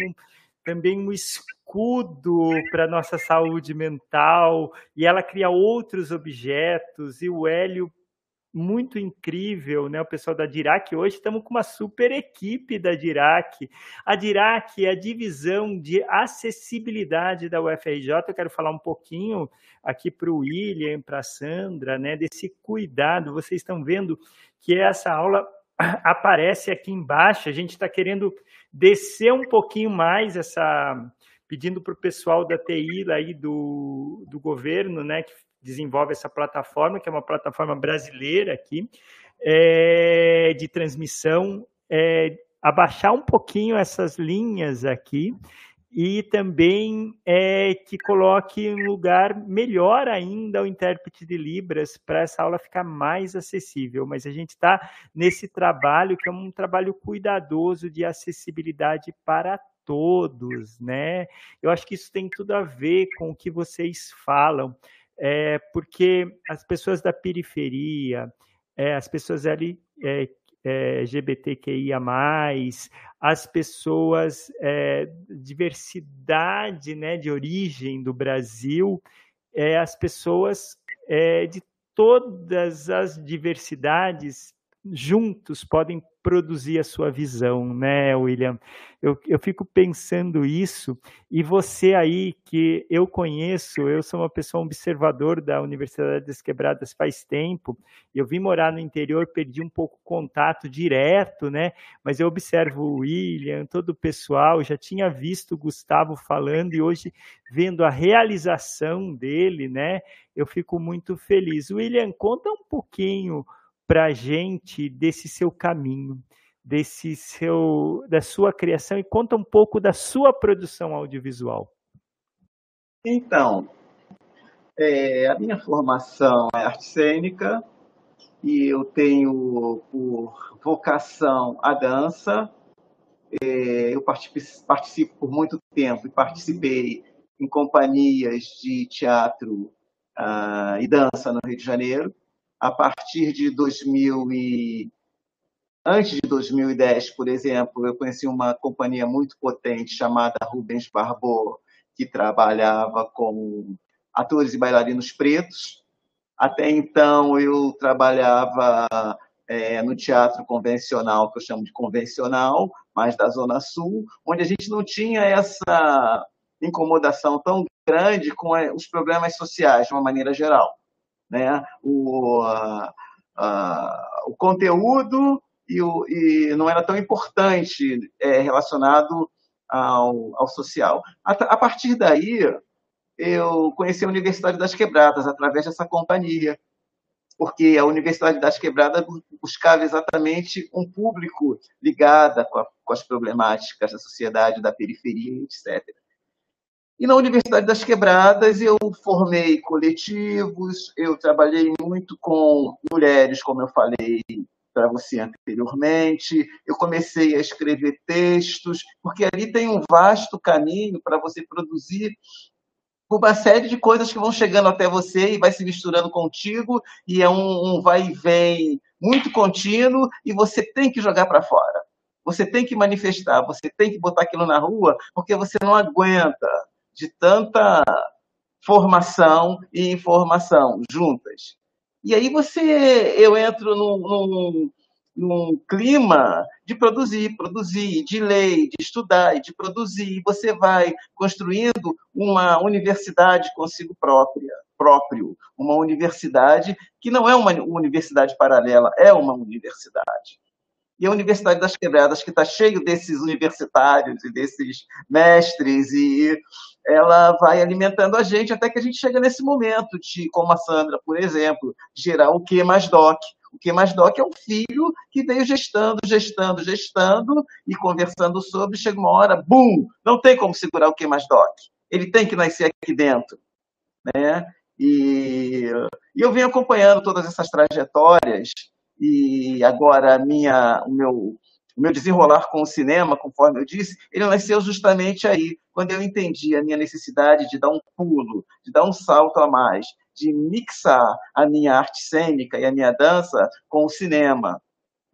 também um escudo para a nossa saúde mental, e ela cria outros objetos, e o Hélio muito incrível, né? O pessoal da Dirac hoje estamos com uma super equipe da Dirac. A Dirac é a divisão de acessibilidade da UFRJ. Eu quero falar um pouquinho aqui para o William, para a Sandra, né? Desse cuidado. Vocês estão vendo que essa aula [COUGHS] aparece aqui embaixo. A gente está querendo descer um pouquinho mais essa pedindo para o pessoal da TI aí do, do governo, né, que desenvolve essa plataforma, que é uma plataforma brasileira aqui, é, de transmissão, é, abaixar um pouquinho essas linhas aqui e também é, que coloque um lugar melhor ainda o intérprete de Libras para essa aula ficar mais acessível. Mas a gente está nesse trabalho que é um trabalho cuidadoso de acessibilidade para todos, né? Eu acho que isso tem tudo a ver com o que vocês falam, é, porque as pessoas da periferia, é, as pessoas ali é, é, LGBTQIA+, as pessoas, é, diversidade né, de origem do Brasil, é, as pessoas é, de todas as diversidades juntos podem produzir a sua visão, né, William? Eu, eu fico pensando isso, e você aí, que eu conheço, eu sou uma pessoa observador da Universidade das Quebradas faz tempo, eu vim morar no interior, perdi um pouco contato direto, né? Mas eu observo o William, todo o pessoal, já tinha visto o Gustavo falando, e hoje, vendo a realização dele, né? Eu fico muito feliz. William, conta um pouquinho para a gente desse seu caminho, desse seu, da sua criação e conta um pouco da sua produção audiovisual. Então, é, a minha formação é arte cênica e eu tenho por vocação a dança. É, eu participo, participo por muito tempo e participei em companhias de teatro uh, e dança no Rio de Janeiro a partir de 2000 e antes de 2010, por exemplo, eu conheci uma companhia muito potente chamada Rubens Barbot, que trabalhava com atores e bailarinos pretos. Até então, eu trabalhava é, no teatro convencional, que eu chamo de convencional, mas da Zona Sul, onde a gente não tinha essa incomodação tão grande com é, os problemas sociais, de uma maneira geral né? o, a, a, o conteúdo e, o, e, não era tão importante é, relacionado ao, ao social. A, a, partir daí, eu conheci a Universidade das Quebradas através dessa companhia, porque a Universidade das Quebradas buscava exatamente um público ligado com, com as problemáticas da sociedade, da periferia, etc. E na Universidade das Quebradas eu formei coletivos, eu trabalhei muito com mulheres, como eu falei para você anteriormente. Eu comecei a escrever textos, porque ali tem um vasto caminho para você produzir uma série de coisas que vão chegando até você e vai se misturando contigo, e é um, um vai e vem muito contínuo, e você tem que jogar para fora. Você tem que manifestar, você tem que botar aquilo na rua, porque você não aguenta de tanta formação e informação juntas. E aí você, eu entro num, num, num clima de produzir, produzir, de ler, de estudar e de produzir. Você vai construindo uma universidade consigo própria, próprio, uma universidade que não é uma universidade paralela, é uma universidade. E a Universidade das Quebradas, que está cheio desses universitários e desses mestres, e ela vai alimentando a gente até que a gente chega nesse momento de, como a Sandra, por exemplo, gerar o que mais doc, o que mais doc é um filho que veio gestando, gestando, gestando e conversando sobre, chega uma hora, bum, não tem como segurar o que mais doc. Ele tem que nascer aqui dentro, né? E, e eu venho acompanhando todas essas trajetórias e agora minha, o meu, o meu desenrolar com o cinema, conforme eu disse, ele nasceu justamente aí, quando eu entendi a minha necessidade de dar um pulo, de dar um salto a mais, de mixar a minha arte cênica e a minha dança com o cinema.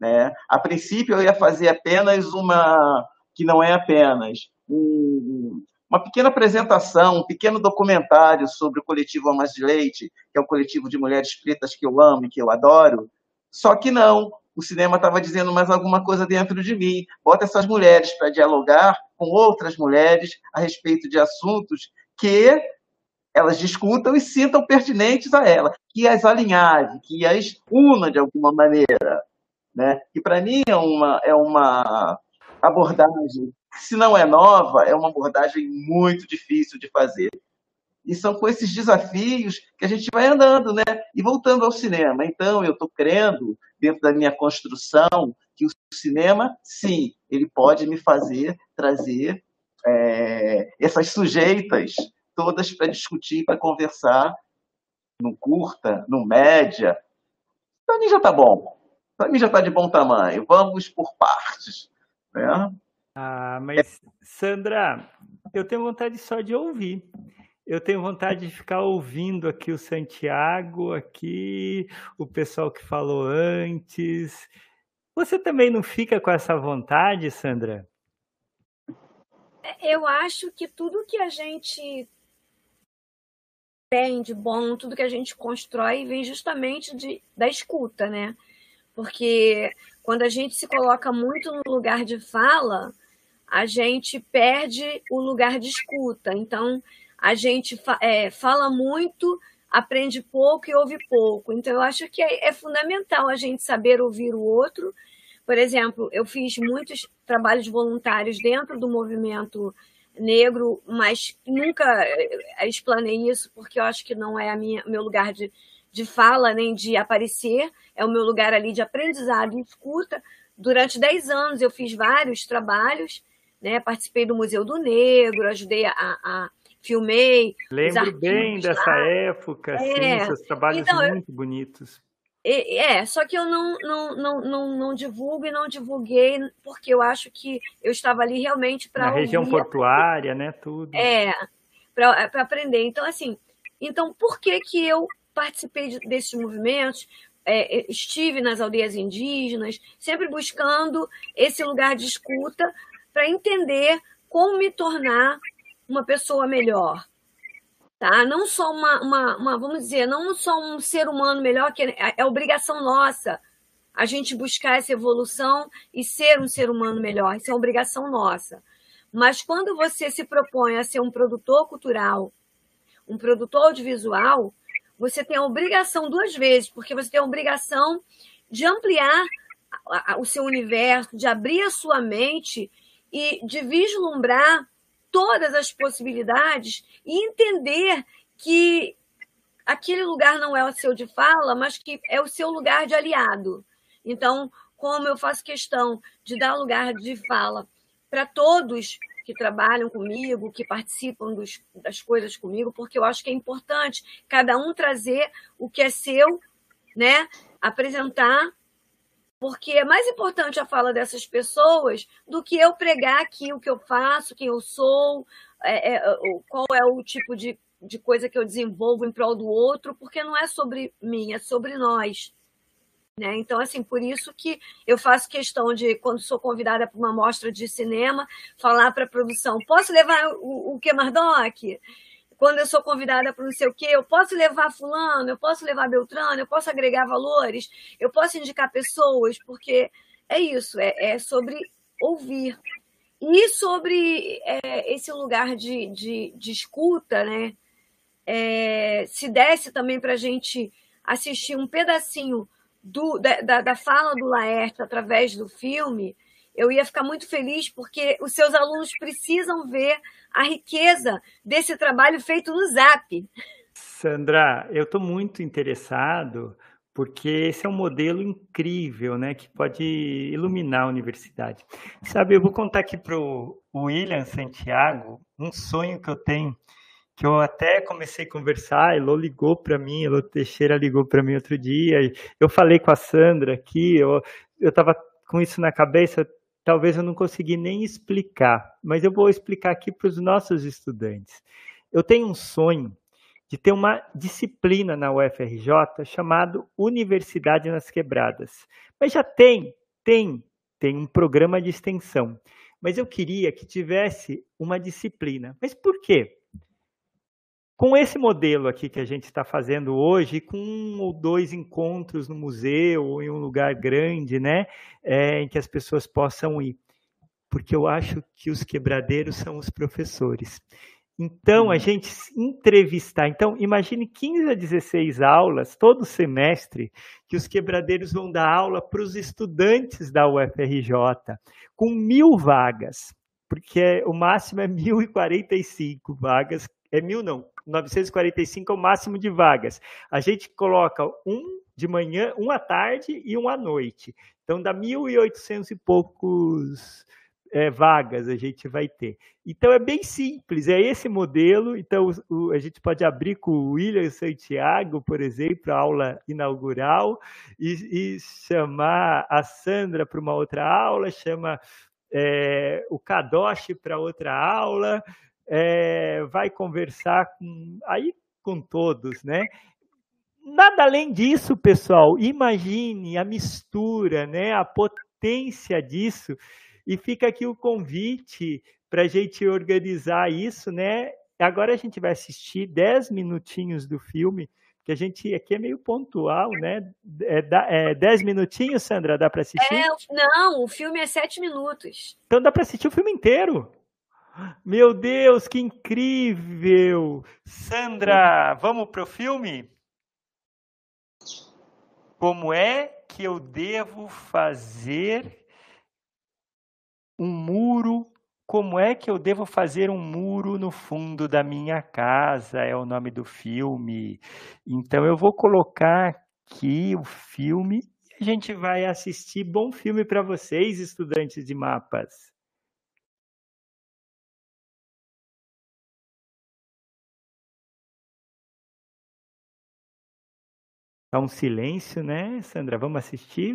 Né? A princípio, eu ia fazer apenas uma, que não é apenas, um, uma pequena apresentação, um pequeno documentário sobre o coletivo Amas de Leite, que é um coletivo de mulheres pretas que eu amo e que eu adoro. Só que não, o cinema estava dizendo mais alguma coisa dentro de mim. Bota essas mulheres para dialogar com outras mulheres a respeito de assuntos que elas discutam e sintam pertinentes a ela, que as alinhave, que as una de alguma maneira. Né? Que para mim é uma, é uma abordagem, se não é nova, é uma abordagem muito difícil de fazer. E são com esses desafios que a gente vai andando, né? E voltando ao cinema. Então, eu estou crendo, dentro da minha construção, que o cinema, sim, ele pode me fazer trazer é, essas sujeitas todas para discutir, para conversar, no curta, no média. Para mim já está bom. Para mim já está de bom tamanho. Vamos por partes. Né? Ah, mas, Sandra, eu tenho vontade só de ouvir. Eu tenho vontade de ficar ouvindo aqui o Santiago, aqui o pessoal que falou antes. Você também não fica com essa vontade, Sandra? Eu acho que tudo que a gente tem de bom, tudo que a gente constrói vem justamente de, da escuta, né? Porque quando a gente se coloca muito no lugar de fala, a gente perde o lugar de escuta. Então, a gente é, fala muito, aprende pouco e ouve pouco. Então, eu acho que é, é fundamental a gente saber ouvir o outro. Por exemplo, eu fiz muitos trabalhos voluntários dentro do movimento negro, mas nunca eh, explanei isso porque eu acho que não é a minha meu lugar de, de fala nem de aparecer, é o meu lugar ali de aprendizado e escuta. Durante 10 anos eu fiz vários trabalhos, né? participei do Museu do Negro, ajudei a, a filmei. Lembro bem dessa lá. época, é. sim, seus trabalhos então, muito eu, bonitos. É, só que eu não, não, não, não, não divulgo e não divulguei, porque eu acho que eu estava ali realmente para. Na região portuária, né? Tudo. É, para aprender. Então, assim, então por que, que eu participei desses movimentos? É, estive nas aldeias indígenas, sempre buscando esse lugar de escuta para entender como me tornar uma pessoa melhor, tá? Não só uma, uma, uma, vamos dizer, não só um ser humano melhor, que é, é obrigação nossa a gente buscar essa evolução e ser um ser humano melhor, isso é obrigação nossa. Mas quando você se propõe a ser um produtor cultural, um produtor audiovisual, você tem a obrigação duas vezes, porque você tem a obrigação de ampliar o seu universo, de abrir a sua mente e de vislumbrar todas as possibilidades e entender que aquele lugar não é o seu de fala, mas que é o seu lugar de aliado. Então, como eu faço questão de dar lugar de fala para todos que trabalham comigo, que participam dos, das coisas comigo, porque eu acho que é importante cada um trazer o que é seu, né? Apresentar porque é mais importante a fala dessas pessoas do que eu pregar aqui o que eu faço, quem eu sou, é, é, qual é o tipo de, de coisa que eu desenvolvo em prol do outro, porque não é sobre mim, é sobre nós. Né? Então, assim, por isso que eu faço questão de, quando sou convidada para uma mostra de cinema, falar para a produção: posso levar o, o que, Mardoc? Quando eu sou convidada para não sei o quê, eu posso levar fulano, eu posso levar Beltrano, eu posso agregar valores, eu posso indicar pessoas, porque é isso, é, é sobre ouvir. E sobre é, esse lugar de, de, de escuta, né? É, se desse também para a gente assistir um pedacinho do, da, da fala do Laerte através do filme, eu ia ficar muito feliz porque os seus alunos precisam ver a riqueza desse trabalho feito no Zap. Sandra, eu estou muito interessado porque esse é um modelo incrível, né, que pode iluminar a universidade. Sabe, eu vou contar aqui para o William Santiago um sonho que eu tenho, que eu até comecei a conversar, Elô ligou para mim, Elô Teixeira ligou para mim outro dia, eu falei com a Sandra aqui, eu estava com isso na cabeça, talvez eu não consegui nem explicar, mas eu vou explicar aqui para os nossos estudantes. Eu tenho um sonho de ter uma disciplina na UFRJ chamado Universidade nas Quebradas. Mas já tem, tem, tem um programa de extensão. Mas eu queria que tivesse uma disciplina. Mas por quê? Com esse modelo aqui que a gente está fazendo hoje, com um ou dois encontros no museu ou em um lugar grande, né, é, em que as pessoas possam ir, porque eu acho que os quebradeiros são os professores. Então, a gente entrevistar. Então, imagine 15 a 16 aulas todo semestre que os quebradeiros vão dar aula para os estudantes da UFRJ, com mil vagas, porque o máximo é 1.045 vagas. É mil, não, 945 é o máximo de vagas. A gente coloca um de manhã, um à tarde e um à noite. Então, dá 1.800 e poucos é, vagas a gente vai ter. Então é bem simples, é esse modelo. Então o, a gente pode abrir com o William Santiago, por exemplo, a aula inaugural, e, e chamar a Sandra para uma outra aula, chama é, o Kadoshi para outra aula, é, vai conversar com, aí com todos, né? Nada além disso, pessoal. Imagine a mistura, né? A potência disso e fica aqui o convite para a gente organizar isso, né? Agora a gente vai assistir 10 minutinhos do filme, que a gente aqui é meio pontual, né? É, é 10 minutinhos, Sandra, dá para assistir? É, não, o filme é 7 minutos. Então dá para assistir o filme inteiro. Meu Deus, que incrível! Sandra, vamos para o filme? Como é que eu devo fazer um muro. Como é que eu devo fazer um muro no fundo da minha casa? É o nome do filme. Então eu vou colocar aqui o filme e a gente vai assistir. Bom filme para vocês, estudantes de mapas. Tá um silêncio, né, Sandra? Vamos assistir?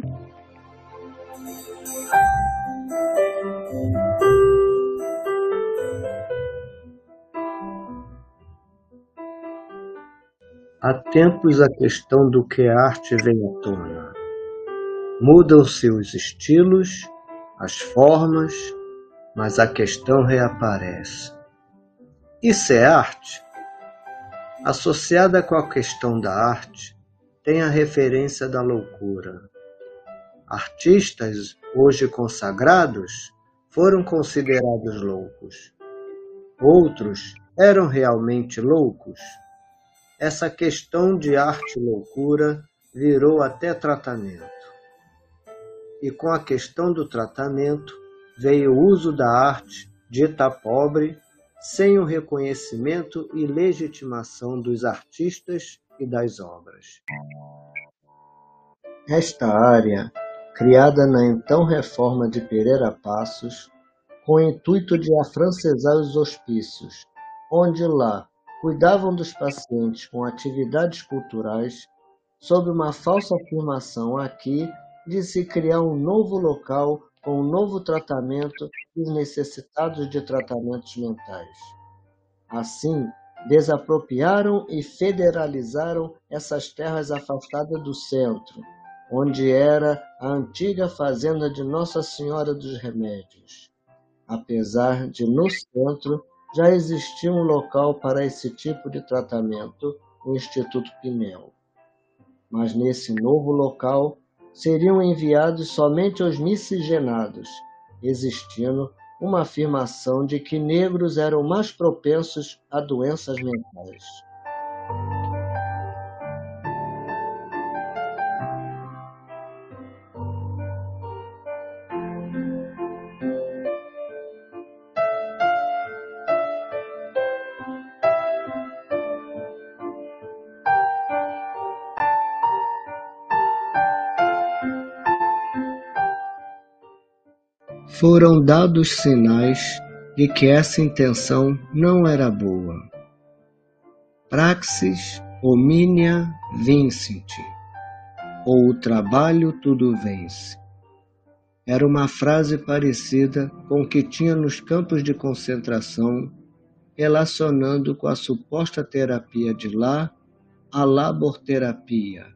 Há tempos a questão do que a arte vem à tona. Mudam-se os estilos, as formas, mas a questão reaparece. Isso é arte? Associada com a questão da arte, tem a referência da loucura. Artistas hoje consagrados foram considerados loucos. Outros eram realmente loucos. Essa questão de arte-loucura virou até tratamento. E com a questão do tratamento veio o uso da arte, dita pobre, sem o reconhecimento e legitimação dos artistas e das obras. Esta área criada na então Reforma de Pereira Passos, com o intuito de afrancesar os hospícios, onde lá cuidavam dos pacientes com atividades culturais, sob uma falsa afirmação aqui de se criar um novo local com um novo tratamento dos necessitados de tratamentos mentais. Assim, desapropriaram e federalizaram essas terras afastadas do centro, onde era a antiga fazenda de Nossa Senhora dos Remédios, apesar de no centro já existia um local para esse tipo de tratamento, o Instituto Pinel. Mas nesse novo local seriam enviados somente os miscigenados, existindo uma afirmação de que negros eram mais propensos a doenças mentais. Foram dados sinais de que essa intenção não era boa. Praxis omnia vincit, ou o trabalho tudo vence. Era uma frase parecida com o que tinha nos campos de concentração, relacionando com a suposta terapia de lá, a laborterapia,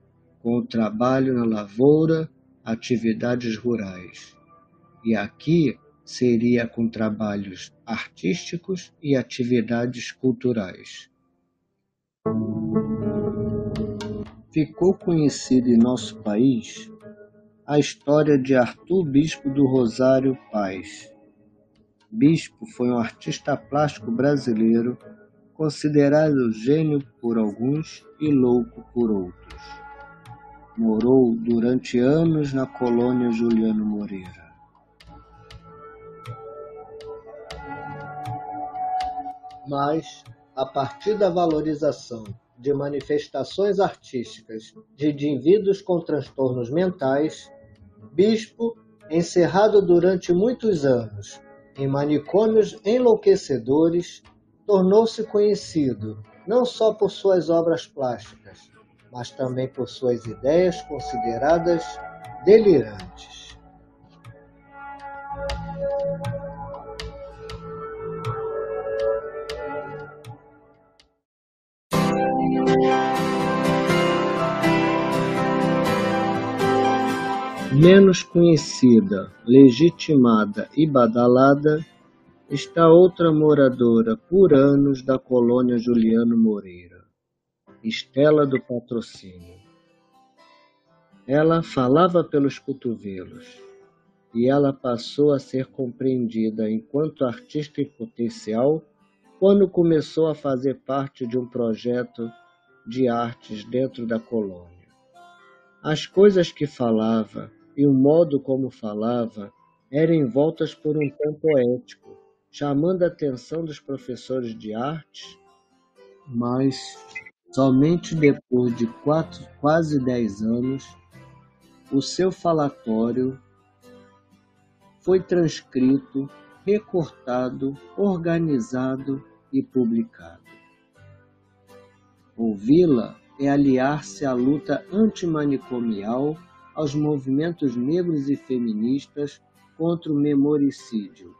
com o trabalho na lavoura, atividades rurais e aqui seria com trabalhos artísticos e atividades culturais. Ficou conhecida em nosso país a história de Arthur Bispo do Rosário Paz. Bispo foi um artista plástico brasileiro considerado gênio por alguns e louco por outros. Morou durante anos na colônia Juliano Moreira. Mas, a partir da valorização de manifestações artísticas de indivíduos com transtornos mentais, Bispo, encerrado durante muitos anos em manicômios enlouquecedores, tornou-se conhecido não só por suas obras plásticas, mas também por suas ideias consideradas delirantes. Menos conhecida, legitimada e badalada está outra moradora por anos da colônia Juliano Moreira, Estela do Patrocínio. Ela falava pelos cotovelos e ela passou a ser compreendida enquanto artista em potencial quando começou a fazer parte de um projeto de artes dentro da colônia. As coisas que falava e o modo como falava eram envoltas por um tom poético, chamando a atenção dos professores de arte, mas somente depois de quatro, quase dez anos, o seu falatório foi transcrito, recortado, organizado e publicado. Ouvi-la é aliar-se à luta antimanicomial aos movimentos negros e feministas contra o memoricídio,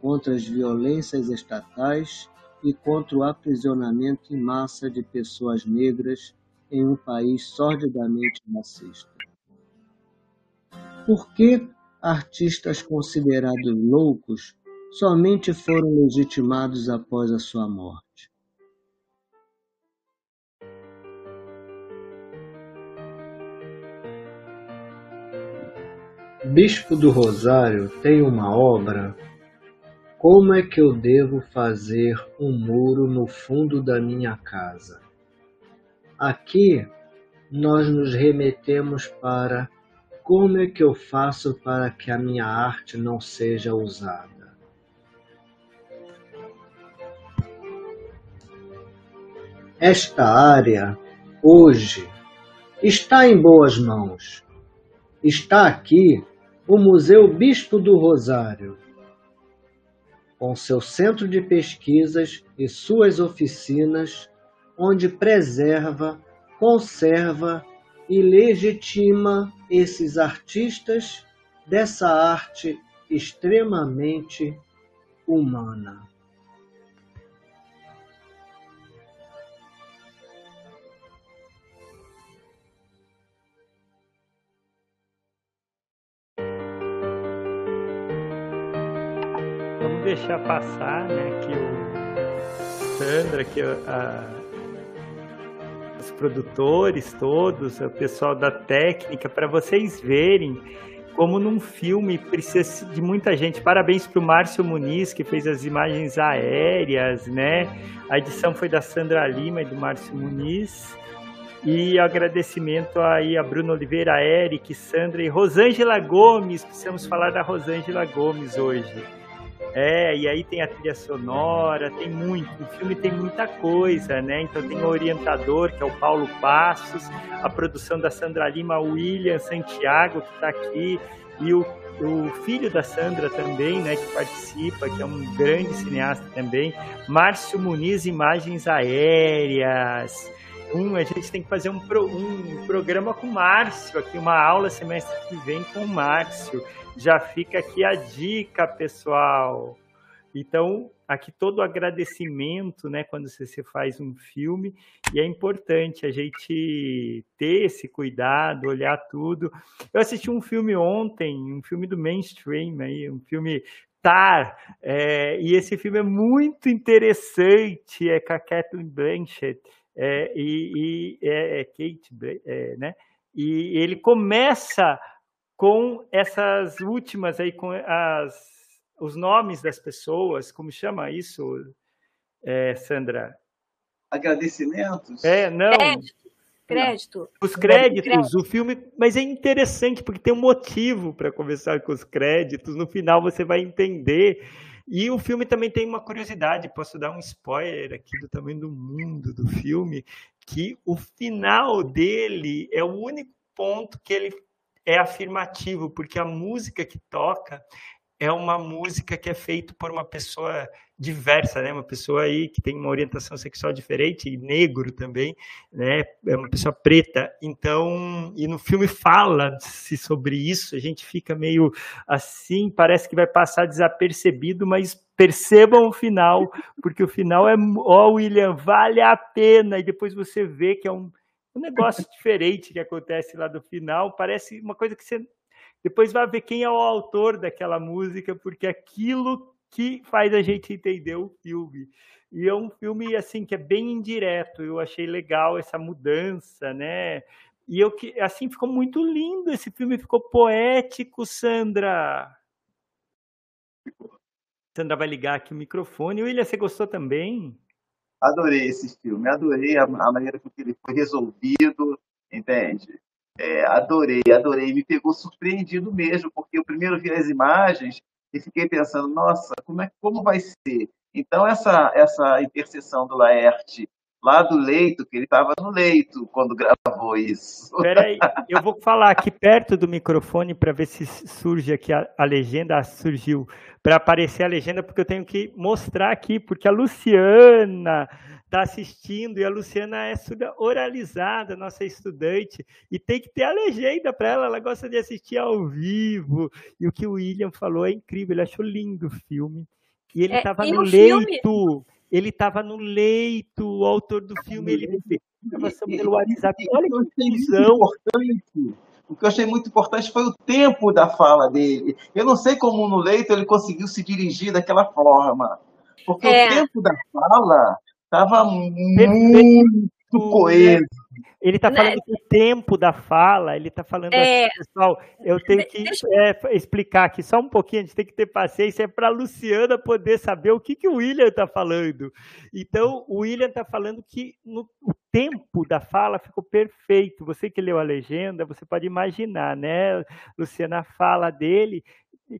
contra as violências estatais e contra o aprisionamento em massa de pessoas negras em um país sordidamente racista. Por que artistas considerados loucos somente foram legitimados após a sua morte? Bispo do Rosário tem uma obra Como é que eu devo fazer um muro no fundo da minha casa? Aqui nós nos remetemos para como é que eu faço para que a minha arte não seja usada. Esta área, hoje, está em boas mãos. Está aqui o Museu Bispo do Rosário, com seu centro de pesquisas e suas oficinas, onde preserva, conserva e legitima esses artistas dessa arte extremamente humana. Deixar passar, né, que o Sandra, que a, os produtores todos, o pessoal da técnica, para vocês verem como num filme precisa de muita gente. Parabéns para o Márcio Muniz, que fez as imagens aéreas, né? A edição foi da Sandra Lima e do Márcio Muniz. E agradecimento aí a Bruno Oliveira, a Eric, Sandra e Rosângela Gomes. Precisamos falar da Rosângela Gomes hoje. É, e aí tem a trilha sonora, tem muito. O filme tem muita coisa, né? Então tem o orientador, que é o Paulo Passos, a produção da Sandra Lima, o William Santiago, que está aqui, e o, o filho da Sandra também, né, que participa, que é um grande cineasta também. Márcio Muniz, Imagens Aéreas. Um, a gente tem que fazer um, pro, um programa com o Márcio aqui, uma aula semestre que vem com o Márcio. Já fica aqui a dica, pessoal. Então, aqui todo o agradecimento, né, quando você faz um filme, e é importante a gente ter esse cuidado, olhar tudo. Eu assisti um filme ontem, um filme do mainstream aí, um filme Tar, é, e esse filme é muito interessante, é com a Kathleen Blanchett é, e, e é, é Kate, é, né? E ele começa com essas últimas aí, com as, os nomes das pessoas, como chama isso, é, Sandra? Agradecimentos? É, não. Crédito. Crédito. Os créditos, crédito. o filme, mas é interessante porque tem um motivo para começar com os créditos. No final você vai entender. E o filme também tem uma curiosidade, posso dar um spoiler aqui do tamanho do mundo do filme, que o final dele é o único ponto que ele é afirmativo, porque a música que toca é uma música que é feita por uma pessoa diversa, né? Uma pessoa aí que tem uma orientação sexual diferente e negro também, né? É uma pessoa preta. Então, e no filme fala-se sobre isso. A gente fica meio assim, parece que vai passar desapercebido, mas percebam o final, porque o final é, ó, oh, William, vale a pena. E depois você vê que é um um negócio [LAUGHS] diferente que acontece lá do final. Parece uma coisa que você depois vai ver quem é o autor daquela música, porque é aquilo que faz a gente entender o filme. E é um filme assim que é bem indireto. Eu achei legal essa mudança, né? E eu que assim ficou muito lindo esse filme, ficou poético, Sandra. Sandra vai ligar aqui o microfone. William, você gostou também? Adorei esse filme, adorei a, a maneira com que ele foi resolvido, entende? É, adorei, adorei, me pegou surpreendido mesmo, porque eu primeiro vi as imagens e fiquei pensando, nossa, como, é, como vai ser? Então, essa, essa interseção do Laerte lá do leito, que ele estava no leito quando gravou isso. Peraí, [LAUGHS] eu vou falar aqui perto do microfone para ver se surge aqui a, a legenda. Ah, surgiu para aparecer a legenda, porque eu tenho que mostrar aqui, porque a Luciana está assistindo e a Luciana é oralizada, nossa estudante, e tem que ter a legenda para ela. Ela gosta de assistir ao vivo. E o que o William falou é incrível, ele achou lindo o filme. E ele estava é, no leito. Filme ele estava no leito, o autor do filme, ele pelo WhatsApp. Olha que visão. O que eu achei muito importante foi o tempo da fala dele. Eu não sei como no leito ele conseguiu se dirigir daquela forma. Porque é. o tempo da fala estava muito coeso. Ele está falando do tempo da fala, ele está falando é... assim, pessoal, eu tenho que é, explicar aqui só um pouquinho, a gente tem que ter paciência, é para a Luciana poder saber o que, que o William está falando. Então, o William está falando que no, o tempo da fala ficou perfeito. Você que leu a legenda, você pode imaginar, né, Luciana, a fala dele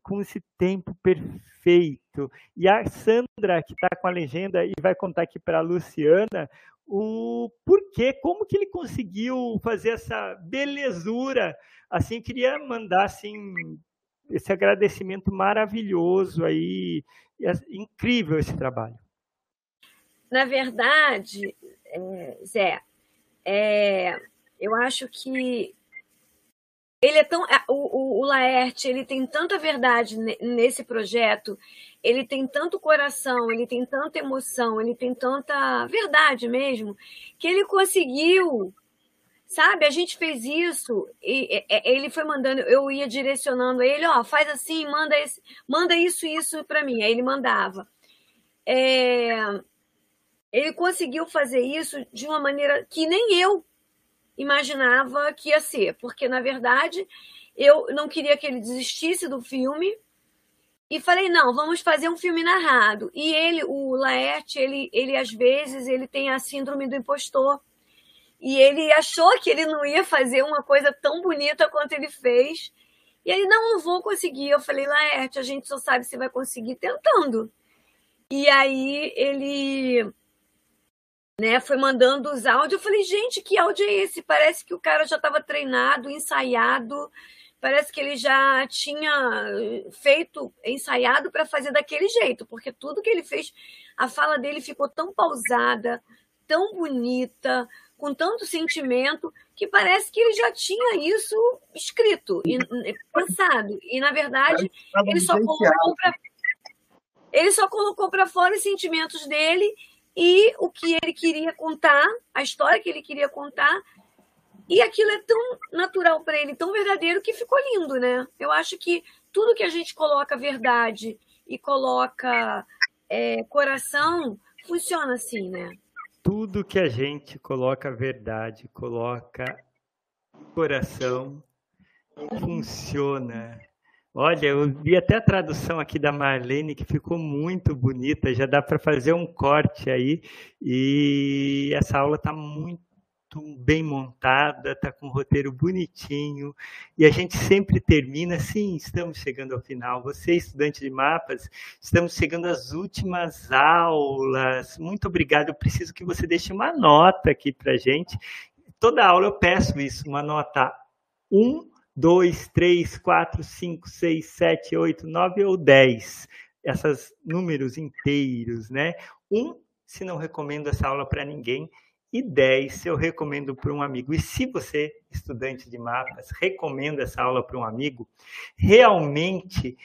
com esse tempo perfeito. E a Sandra, que está com a legenda e vai contar aqui para a Luciana o porquê, como que ele conseguiu fazer essa belezura. Assim, queria mandar assim esse agradecimento maravilhoso aí, incrível esse trabalho. Na verdade, é, Zé, é, eu acho que ele é tão o, o, o Laerte ele tem tanta verdade nesse projeto ele tem tanto coração, ele tem tanta emoção, ele tem tanta verdade mesmo, que ele conseguiu. Sabe, a gente fez isso e ele foi mandando, eu ia direcionando ele, ó, faz assim, manda esse, manda isso isso para mim. Aí ele mandava. É, ele conseguiu fazer isso de uma maneira que nem eu imaginava que ia ser, porque na verdade eu não queria que ele desistisse do filme e falei não, vamos fazer um filme narrado. E ele, o Laerte, ele, ele às vezes ele tem a síndrome do impostor e ele achou que ele não ia fazer uma coisa tão bonita quanto ele fez. E aí, não, não vou conseguir. Eu falei, Laerte, a gente só sabe se vai conseguir tentando. E aí ele né, foi mandando os áudios. Eu falei, gente, que áudio é esse? Parece que o cara já estava treinado, ensaiado. Parece que ele já tinha feito, ensaiado para fazer daquele jeito, porque tudo que ele fez, a fala dele ficou tão pausada, tão bonita, com tanto sentimento, que parece que ele já tinha isso escrito e pensado. E, na verdade, ele só colocou para ele só colocou para fora os sentimentos dele e o que ele queria contar, a história que ele queria contar, e aquilo é tão natural para ele, tão verdadeiro, que ficou lindo, né? Eu acho que tudo que a gente coloca verdade e coloca é, coração funciona assim, né? Tudo que a gente coloca verdade, coloca coração, funciona. Olha, eu vi até a tradução aqui da Marlene que ficou muito bonita, já dá para fazer um corte aí. E essa aula está muito bem montada, está com um roteiro bonitinho. E a gente sempre termina, sim, estamos chegando ao final. Você, estudante de mapas, estamos chegando às últimas aulas. Muito obrigado. Eu preciso que você deixe uma nota aqui para gente. Toda aula eu peço isso, uma nota 1 2, 3, 4, 5, 6, 7, 8, 9 ou 10. Esses números inteiros, né? Um, se não recomendo essa aula para ninguém, e 10 se eu recomendo para um amigo. E se você, estudante de mapas, recomenda essa aula para um amigo, realmente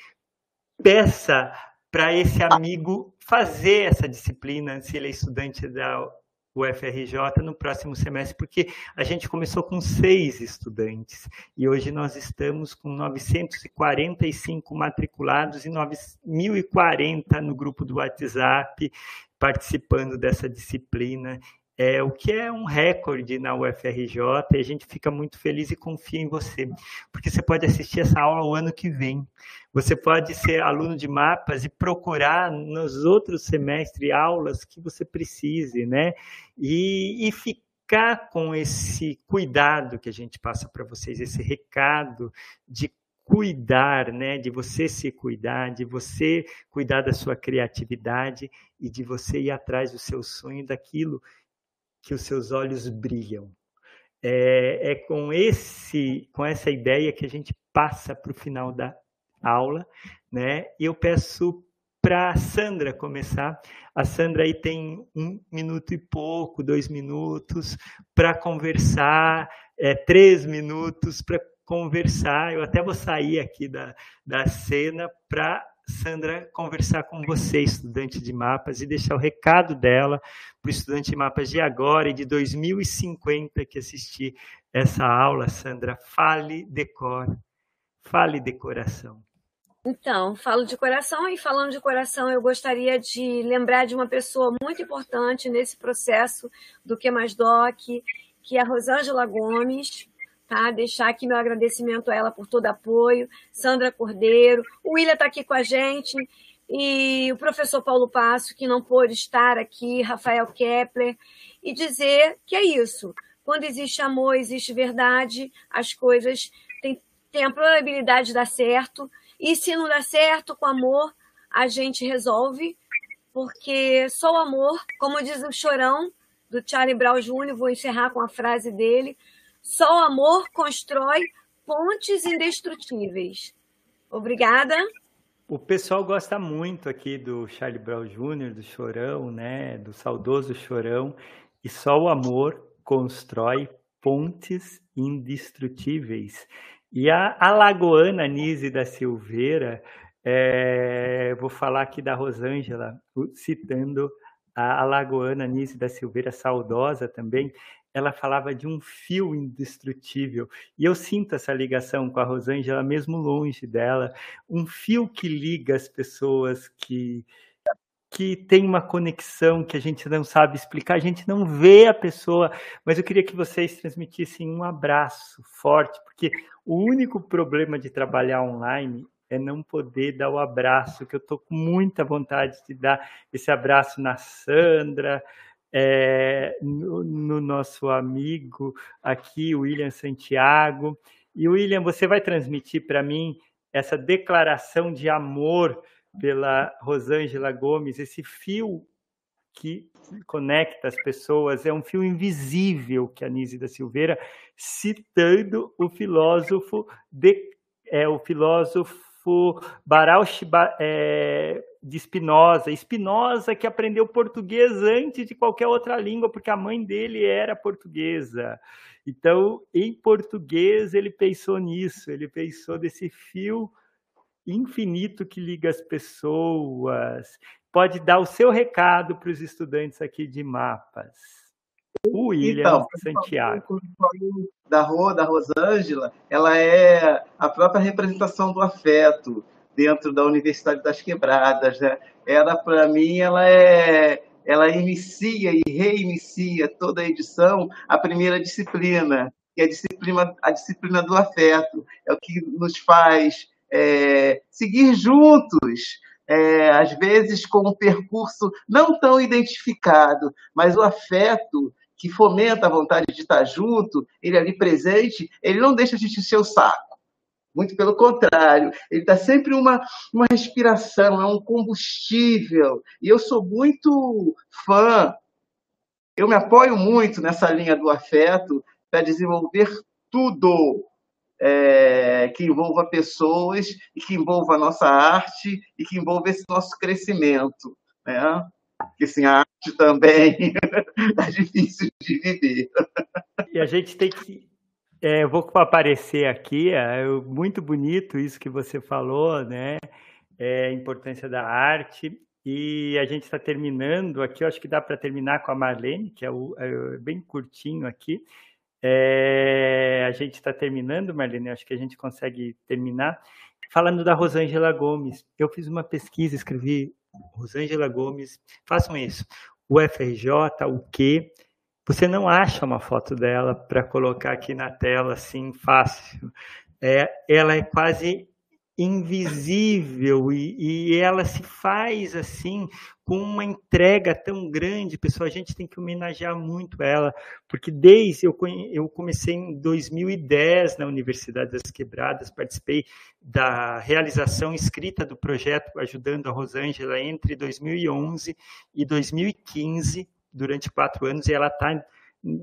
peça para esse amigo fazer essa disciplina, se ele é estudante da o FRJ no próximo semestre, porque a gente começou com seis estudantes e hoje nós estamos com 945 matriculados e 9.040 no grupo do WhatsApp participando dessa disciplina é, o que é um recorde na UFRJ, e a gente fica muito feliz e confia em você, porque você pode assistir essa aula o ano que vem. Você pode ser aluno de mapas e procurar nos outros semestres aulas que você precise, né? E, e ficar com esse cuidado que a gente passa para vocês, esse recado de cuidar, né, de você se cuidar, de você cuidar da sua criatividade e de você ir atrás do seu sonho, daquilo que os seus olhos brilham. É, é com esse, com essa ideia que a gente passa para o final da aula, né? E eu peço para a Sandra começar. A Sandra aí tem um minuto e pouco, dois minutos para conversar, é, três minutos para conversar. Eu até vou sair aqui da, da cena para Sandra conversar com você, estudante de mapas, e deixar o recado dela para o estudante de mapas de agora e de 2050 que assistir essa aula, Sandra. Fale de cor, fale de coração. Então, falo de coração e falando de coração, eu gostaria de lembrar de uma pessoa muito importante nesse processo do Que Mais Doc, que é a Rosângela Gomes, tá? Deixar aqui meu agradecimento a ela por todo apoio, Sandra Cordeiro, o William está aqui com a gente, e o professor Paulo Passo, que não pôde estar aqui, Rafael Kepler, e dizer que é isso. Quando existe amor, existe verdade, as coisas têm, têm a probabilidade de dar certo, e se não dá certo com amor, a gente resolve, porque só o amor, como diz o chorão do Charlie Brown Jr., vou encerrar com a frase dele, só o amor constrói pontes indestrutíveis. Obrigada. O pessoal gosta muito aqui do Charlie Brown Jr., do Chorão, né? Do saudoso Chorão. E só o amor constrói pontes indestrutíveis. E a alagoana Nise da Silveira, é, vou falar aqui da Rosângela, citando a alagoana Nise da Silveira, saudosa também, ela falava de um fio indestrutível. E eu sinto essa ligação com a Rosângela, mesmo longe dela, um fio que liga as pessoas que que tem uma conexão que a gente não sabe explicar, a gente não vê a pessoa, mas eu queria que vocês transmitissem um abraço forte, porque o único problema de trabalhar online é não poder dar o abraço, que eu estou com muita vontade de dar esse abraço na Sandra, é, no, no, nosso amigo aqui, William Santiago. E William, você vai transmitir para mim essa declaração de amor pela Rosângela Gomes, esse fio que conecta as pessoas, é um fio invisível que a Nise da Silveira, citando o filósofo de, é, o filósofo Barauch é, de Spinoza. Spinoza que aprendeu português antes de qualquer outra língua, porque a mãe dele era portuguesa. Então, em português, ele pensou nisso, ele pensou desse fio infinito que liga as pessoas. Pode dar o seu recado para os estudantes aqui de mapas. O William então, Santiago. Da, Ro, da Rosângela, ela é a própria representação do afeto dentro da Universidade das Quebradas. Né? Ela, para mim, ela é ela inicia e reinicia toda a edição a primeira disciplina, que é a disciplina, a disciplina do afeto. É o que nos faz é, seguir juntos, é, às vezes com um percurso não tão identificado, mas o afeto que fomenta a vontade de estar junto, ele ali presente, ele não deixa a gente encher o saco. Muito pelo contrário, ele está sempre uma, uma respiração, é um combustível. E eu sou muito fã, eu me apoio muito nessa linha do afeto para desenvolver tudo é, que envolva pessoas e que envolva a nossa arte e que envolva esse nosso crescimento. Né? Porque assim, a arte também [LAUGHS] é difícil de viver. E a gente tem que. É, eu vou aparecer aqui, é muito bonito isso que você falou, né? É, a importância da arte. E a gente está terminando aqui, eu acho que dá para terminar com a Marlene, que é, o, é bem curtinho aqui. É, a gente está terminando, Marlene, acho que a gente consegue terminar. Falando da Rosângela Gomes, eu fiz uma pesquisa, escrevi Rosângela Gomes, façam isso. O FRJ, o quê? Você não acha uma foto dela para colocar aqui na tela assim fácil. É, ela é quase invisível e, e, ela se faz assim com uma entrega tão grande, pessoal. A gente tem que homenagear muito ela, porque desde eu, eu comecei em 2010 na Universidade das Quebradas, participei da realização escrita do projeto ajudando a Rosângela entre 2011 e 2015 durante quatro anos e ela está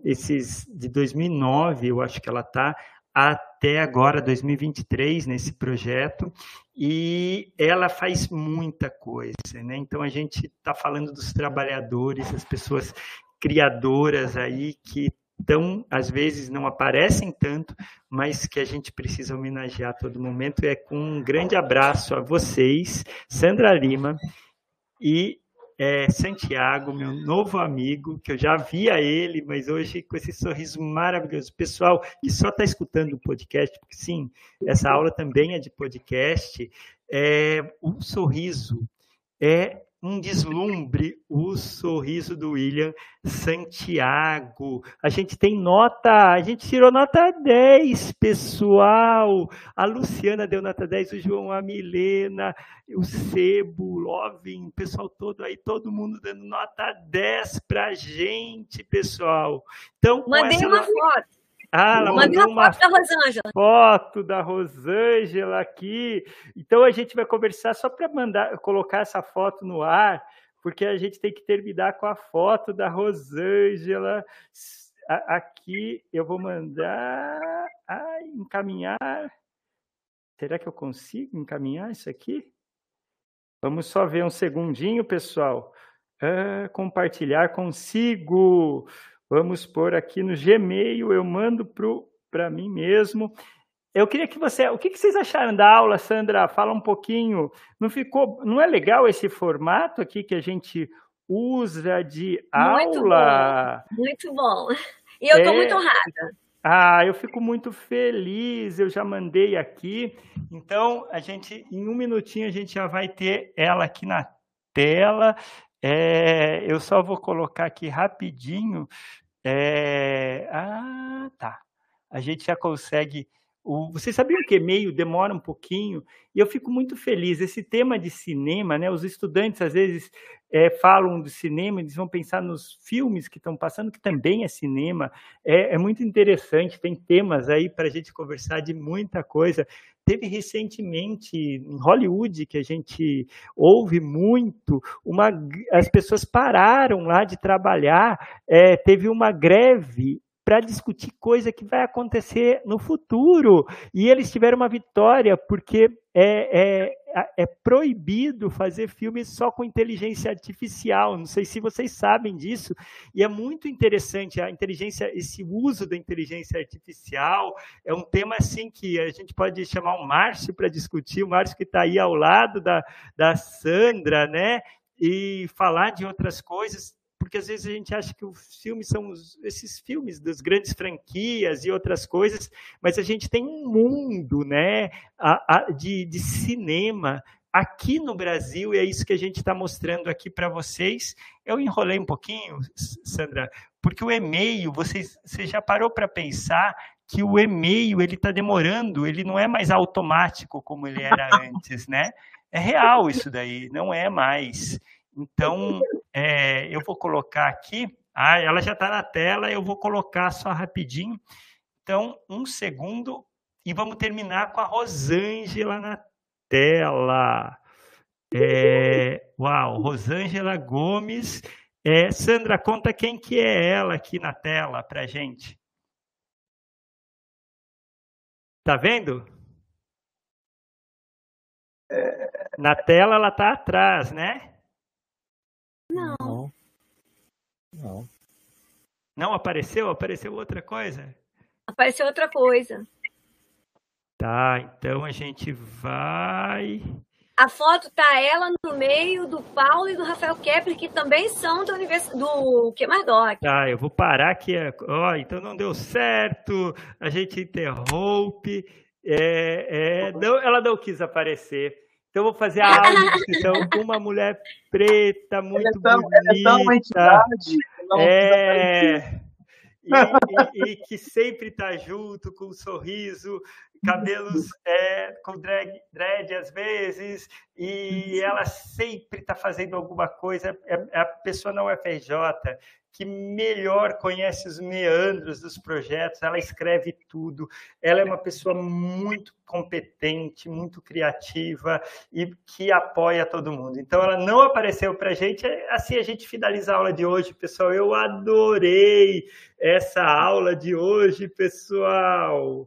esses de 2009 eu acho que ela está até agora, 2023, nesse projeto, e ela faz muita coisa. Né? Então, a gente está falando dos trabalhadores, as pessoas criadoras aí que tão, às vezes não aparecem tanto, mas que a gente precisa homenagear a todo momento. É com um grande abraço a vocês, Sandra Lima, e é, Santiago, meu novo amigo, que eu já via ele, mas hoje com esse sorriso maravilhoso. Pessoal que só está escutando o podcast, porque sim, essa aula também é de podcast, é, o sorriso é um deslumbre o sorriso do William Santiago. A gente tem nota, a gente tirou nota 10, pessoal. A Luciana deu nota 10, o João, a Milena, o Sebo, o Lovin, o pessoal todo aí, todo mundo dando nota 10 pra gente, pessoal. Então, Mandei uma foto. Ah, ela mandou uma, foto da Rosângela. Foto da Rosângela aqui. Então a gente vai conversar só para mandar colocar essa foto no ar, porque a gente tem que terminar com a foto da Rosângela. Aqui eu vou mandar ai, encaminhar. Será que eu consigo encaminhar isso aqui? Vamos só ver um segundinho, pessoal. Ah, compartilhar consigo. Vamos pôr aqui no Gmail, eu mando para mim mesmo. Eu queria que você. O que, que, vocês acharam da aula, Sandra? Fala um pouquinho. Não ficou. Não é legal esse formato aqui que a gente usa de muito aula? Bom, muito bom. E eu estou é... muito honrada. Ah, eu fico muito feliz. Eu já mandei aqui. Então, a gente, em um minutinho, a gente já vai ter ela aqui na tela. É, eu só vou colocar aqui rapidinho. É, ah, tá. A gente já consegue o, vocês sabiam que e-mail demora um pouquinho? E eu fico muito feliz. Esse tema de cinema, né? Os estudantes às vezes é, falam do cinema, eles vão pensar nos filmes que estão passando, que também é cinema. É, é muito interessante, tem temas aí para a gente conversar de muita coisa. Teve recentemente em Hollywood, que a gente ouve muito, uma, as pessoas pararam lá de trabalhar, é, teve uma greve para discutir coisa que vai acontecer no futuro. E eles tiveram uma vitória porque é, é, é, proibido fazer filmes só com inteligência artificial. Não sei se vocês sabem disso. E é muito interessante a inteligência, esse uso da inteligência artificial. É um tema assim que a gente pode chamar o Márcio para discutir. O Márcio que está aí ao lado da, da Sandra, né? E falar de outras coisas porque às vezes a gente acha que os filmes são os, esses filmes das grandes franquias e outras coisas, mas a gente tem um mundo né, a, a, de, de cinema aqui no Brasil, e é isso que a gente está mostrando aqui para vocês. Eu enrolei um pouquinho, Sandra, porque o e-mail, você, você já parou para pensar que o e-mail ele está demorando, ele não é mais automático como ele era [LAUGHS] antes, né? É real isso daí, não é mais. Então, é, eu vou colocar aqui. Ah, ela já está na tela, eu vou colocar só rapidinho. Então, um segundo e vamos terminar com a Rosângela na tela. É, uau, Rosângela Gomes. É, Sandra, conta quem que é ela aqui na tela para gente. Tá vendo? É... Na tela ela tá atrás, né? Não. Não. Não apareceu? Apareceu outra coisa? Apareceu outra coisa. Tá, então a gente vai. A foto tá ela no meio do Paulo e do Rafael Kepler, que também são do, univers... do Queimardoc. Tá, eu vou parar aqui. Ó, oh, então não deu certo, a gente interrompe. É, é, não, ela não quis aparecer. Então, eu vou fazer a audição [LAUGHS] com uma mulher preta, muito ela é tão, bonita. Ela é tão uma entidade. É, e, e, e, que sempre está junto, com um sorriso, cabelos é, com drag, dread às vezes, e ela sempre está fazendo alguma coisa. É, é a pessoa não é FRJ que melhor conhece os meandros dos projetos, ela escreve tudo, ela é uma pessoa muito competente, muito criativa e que apoia todo mundo. Então, ela não apareceu para a gente, assim a gente finaliza a aula de hoje, pessoal. Eu adorei essa aula de hoje, pessoal.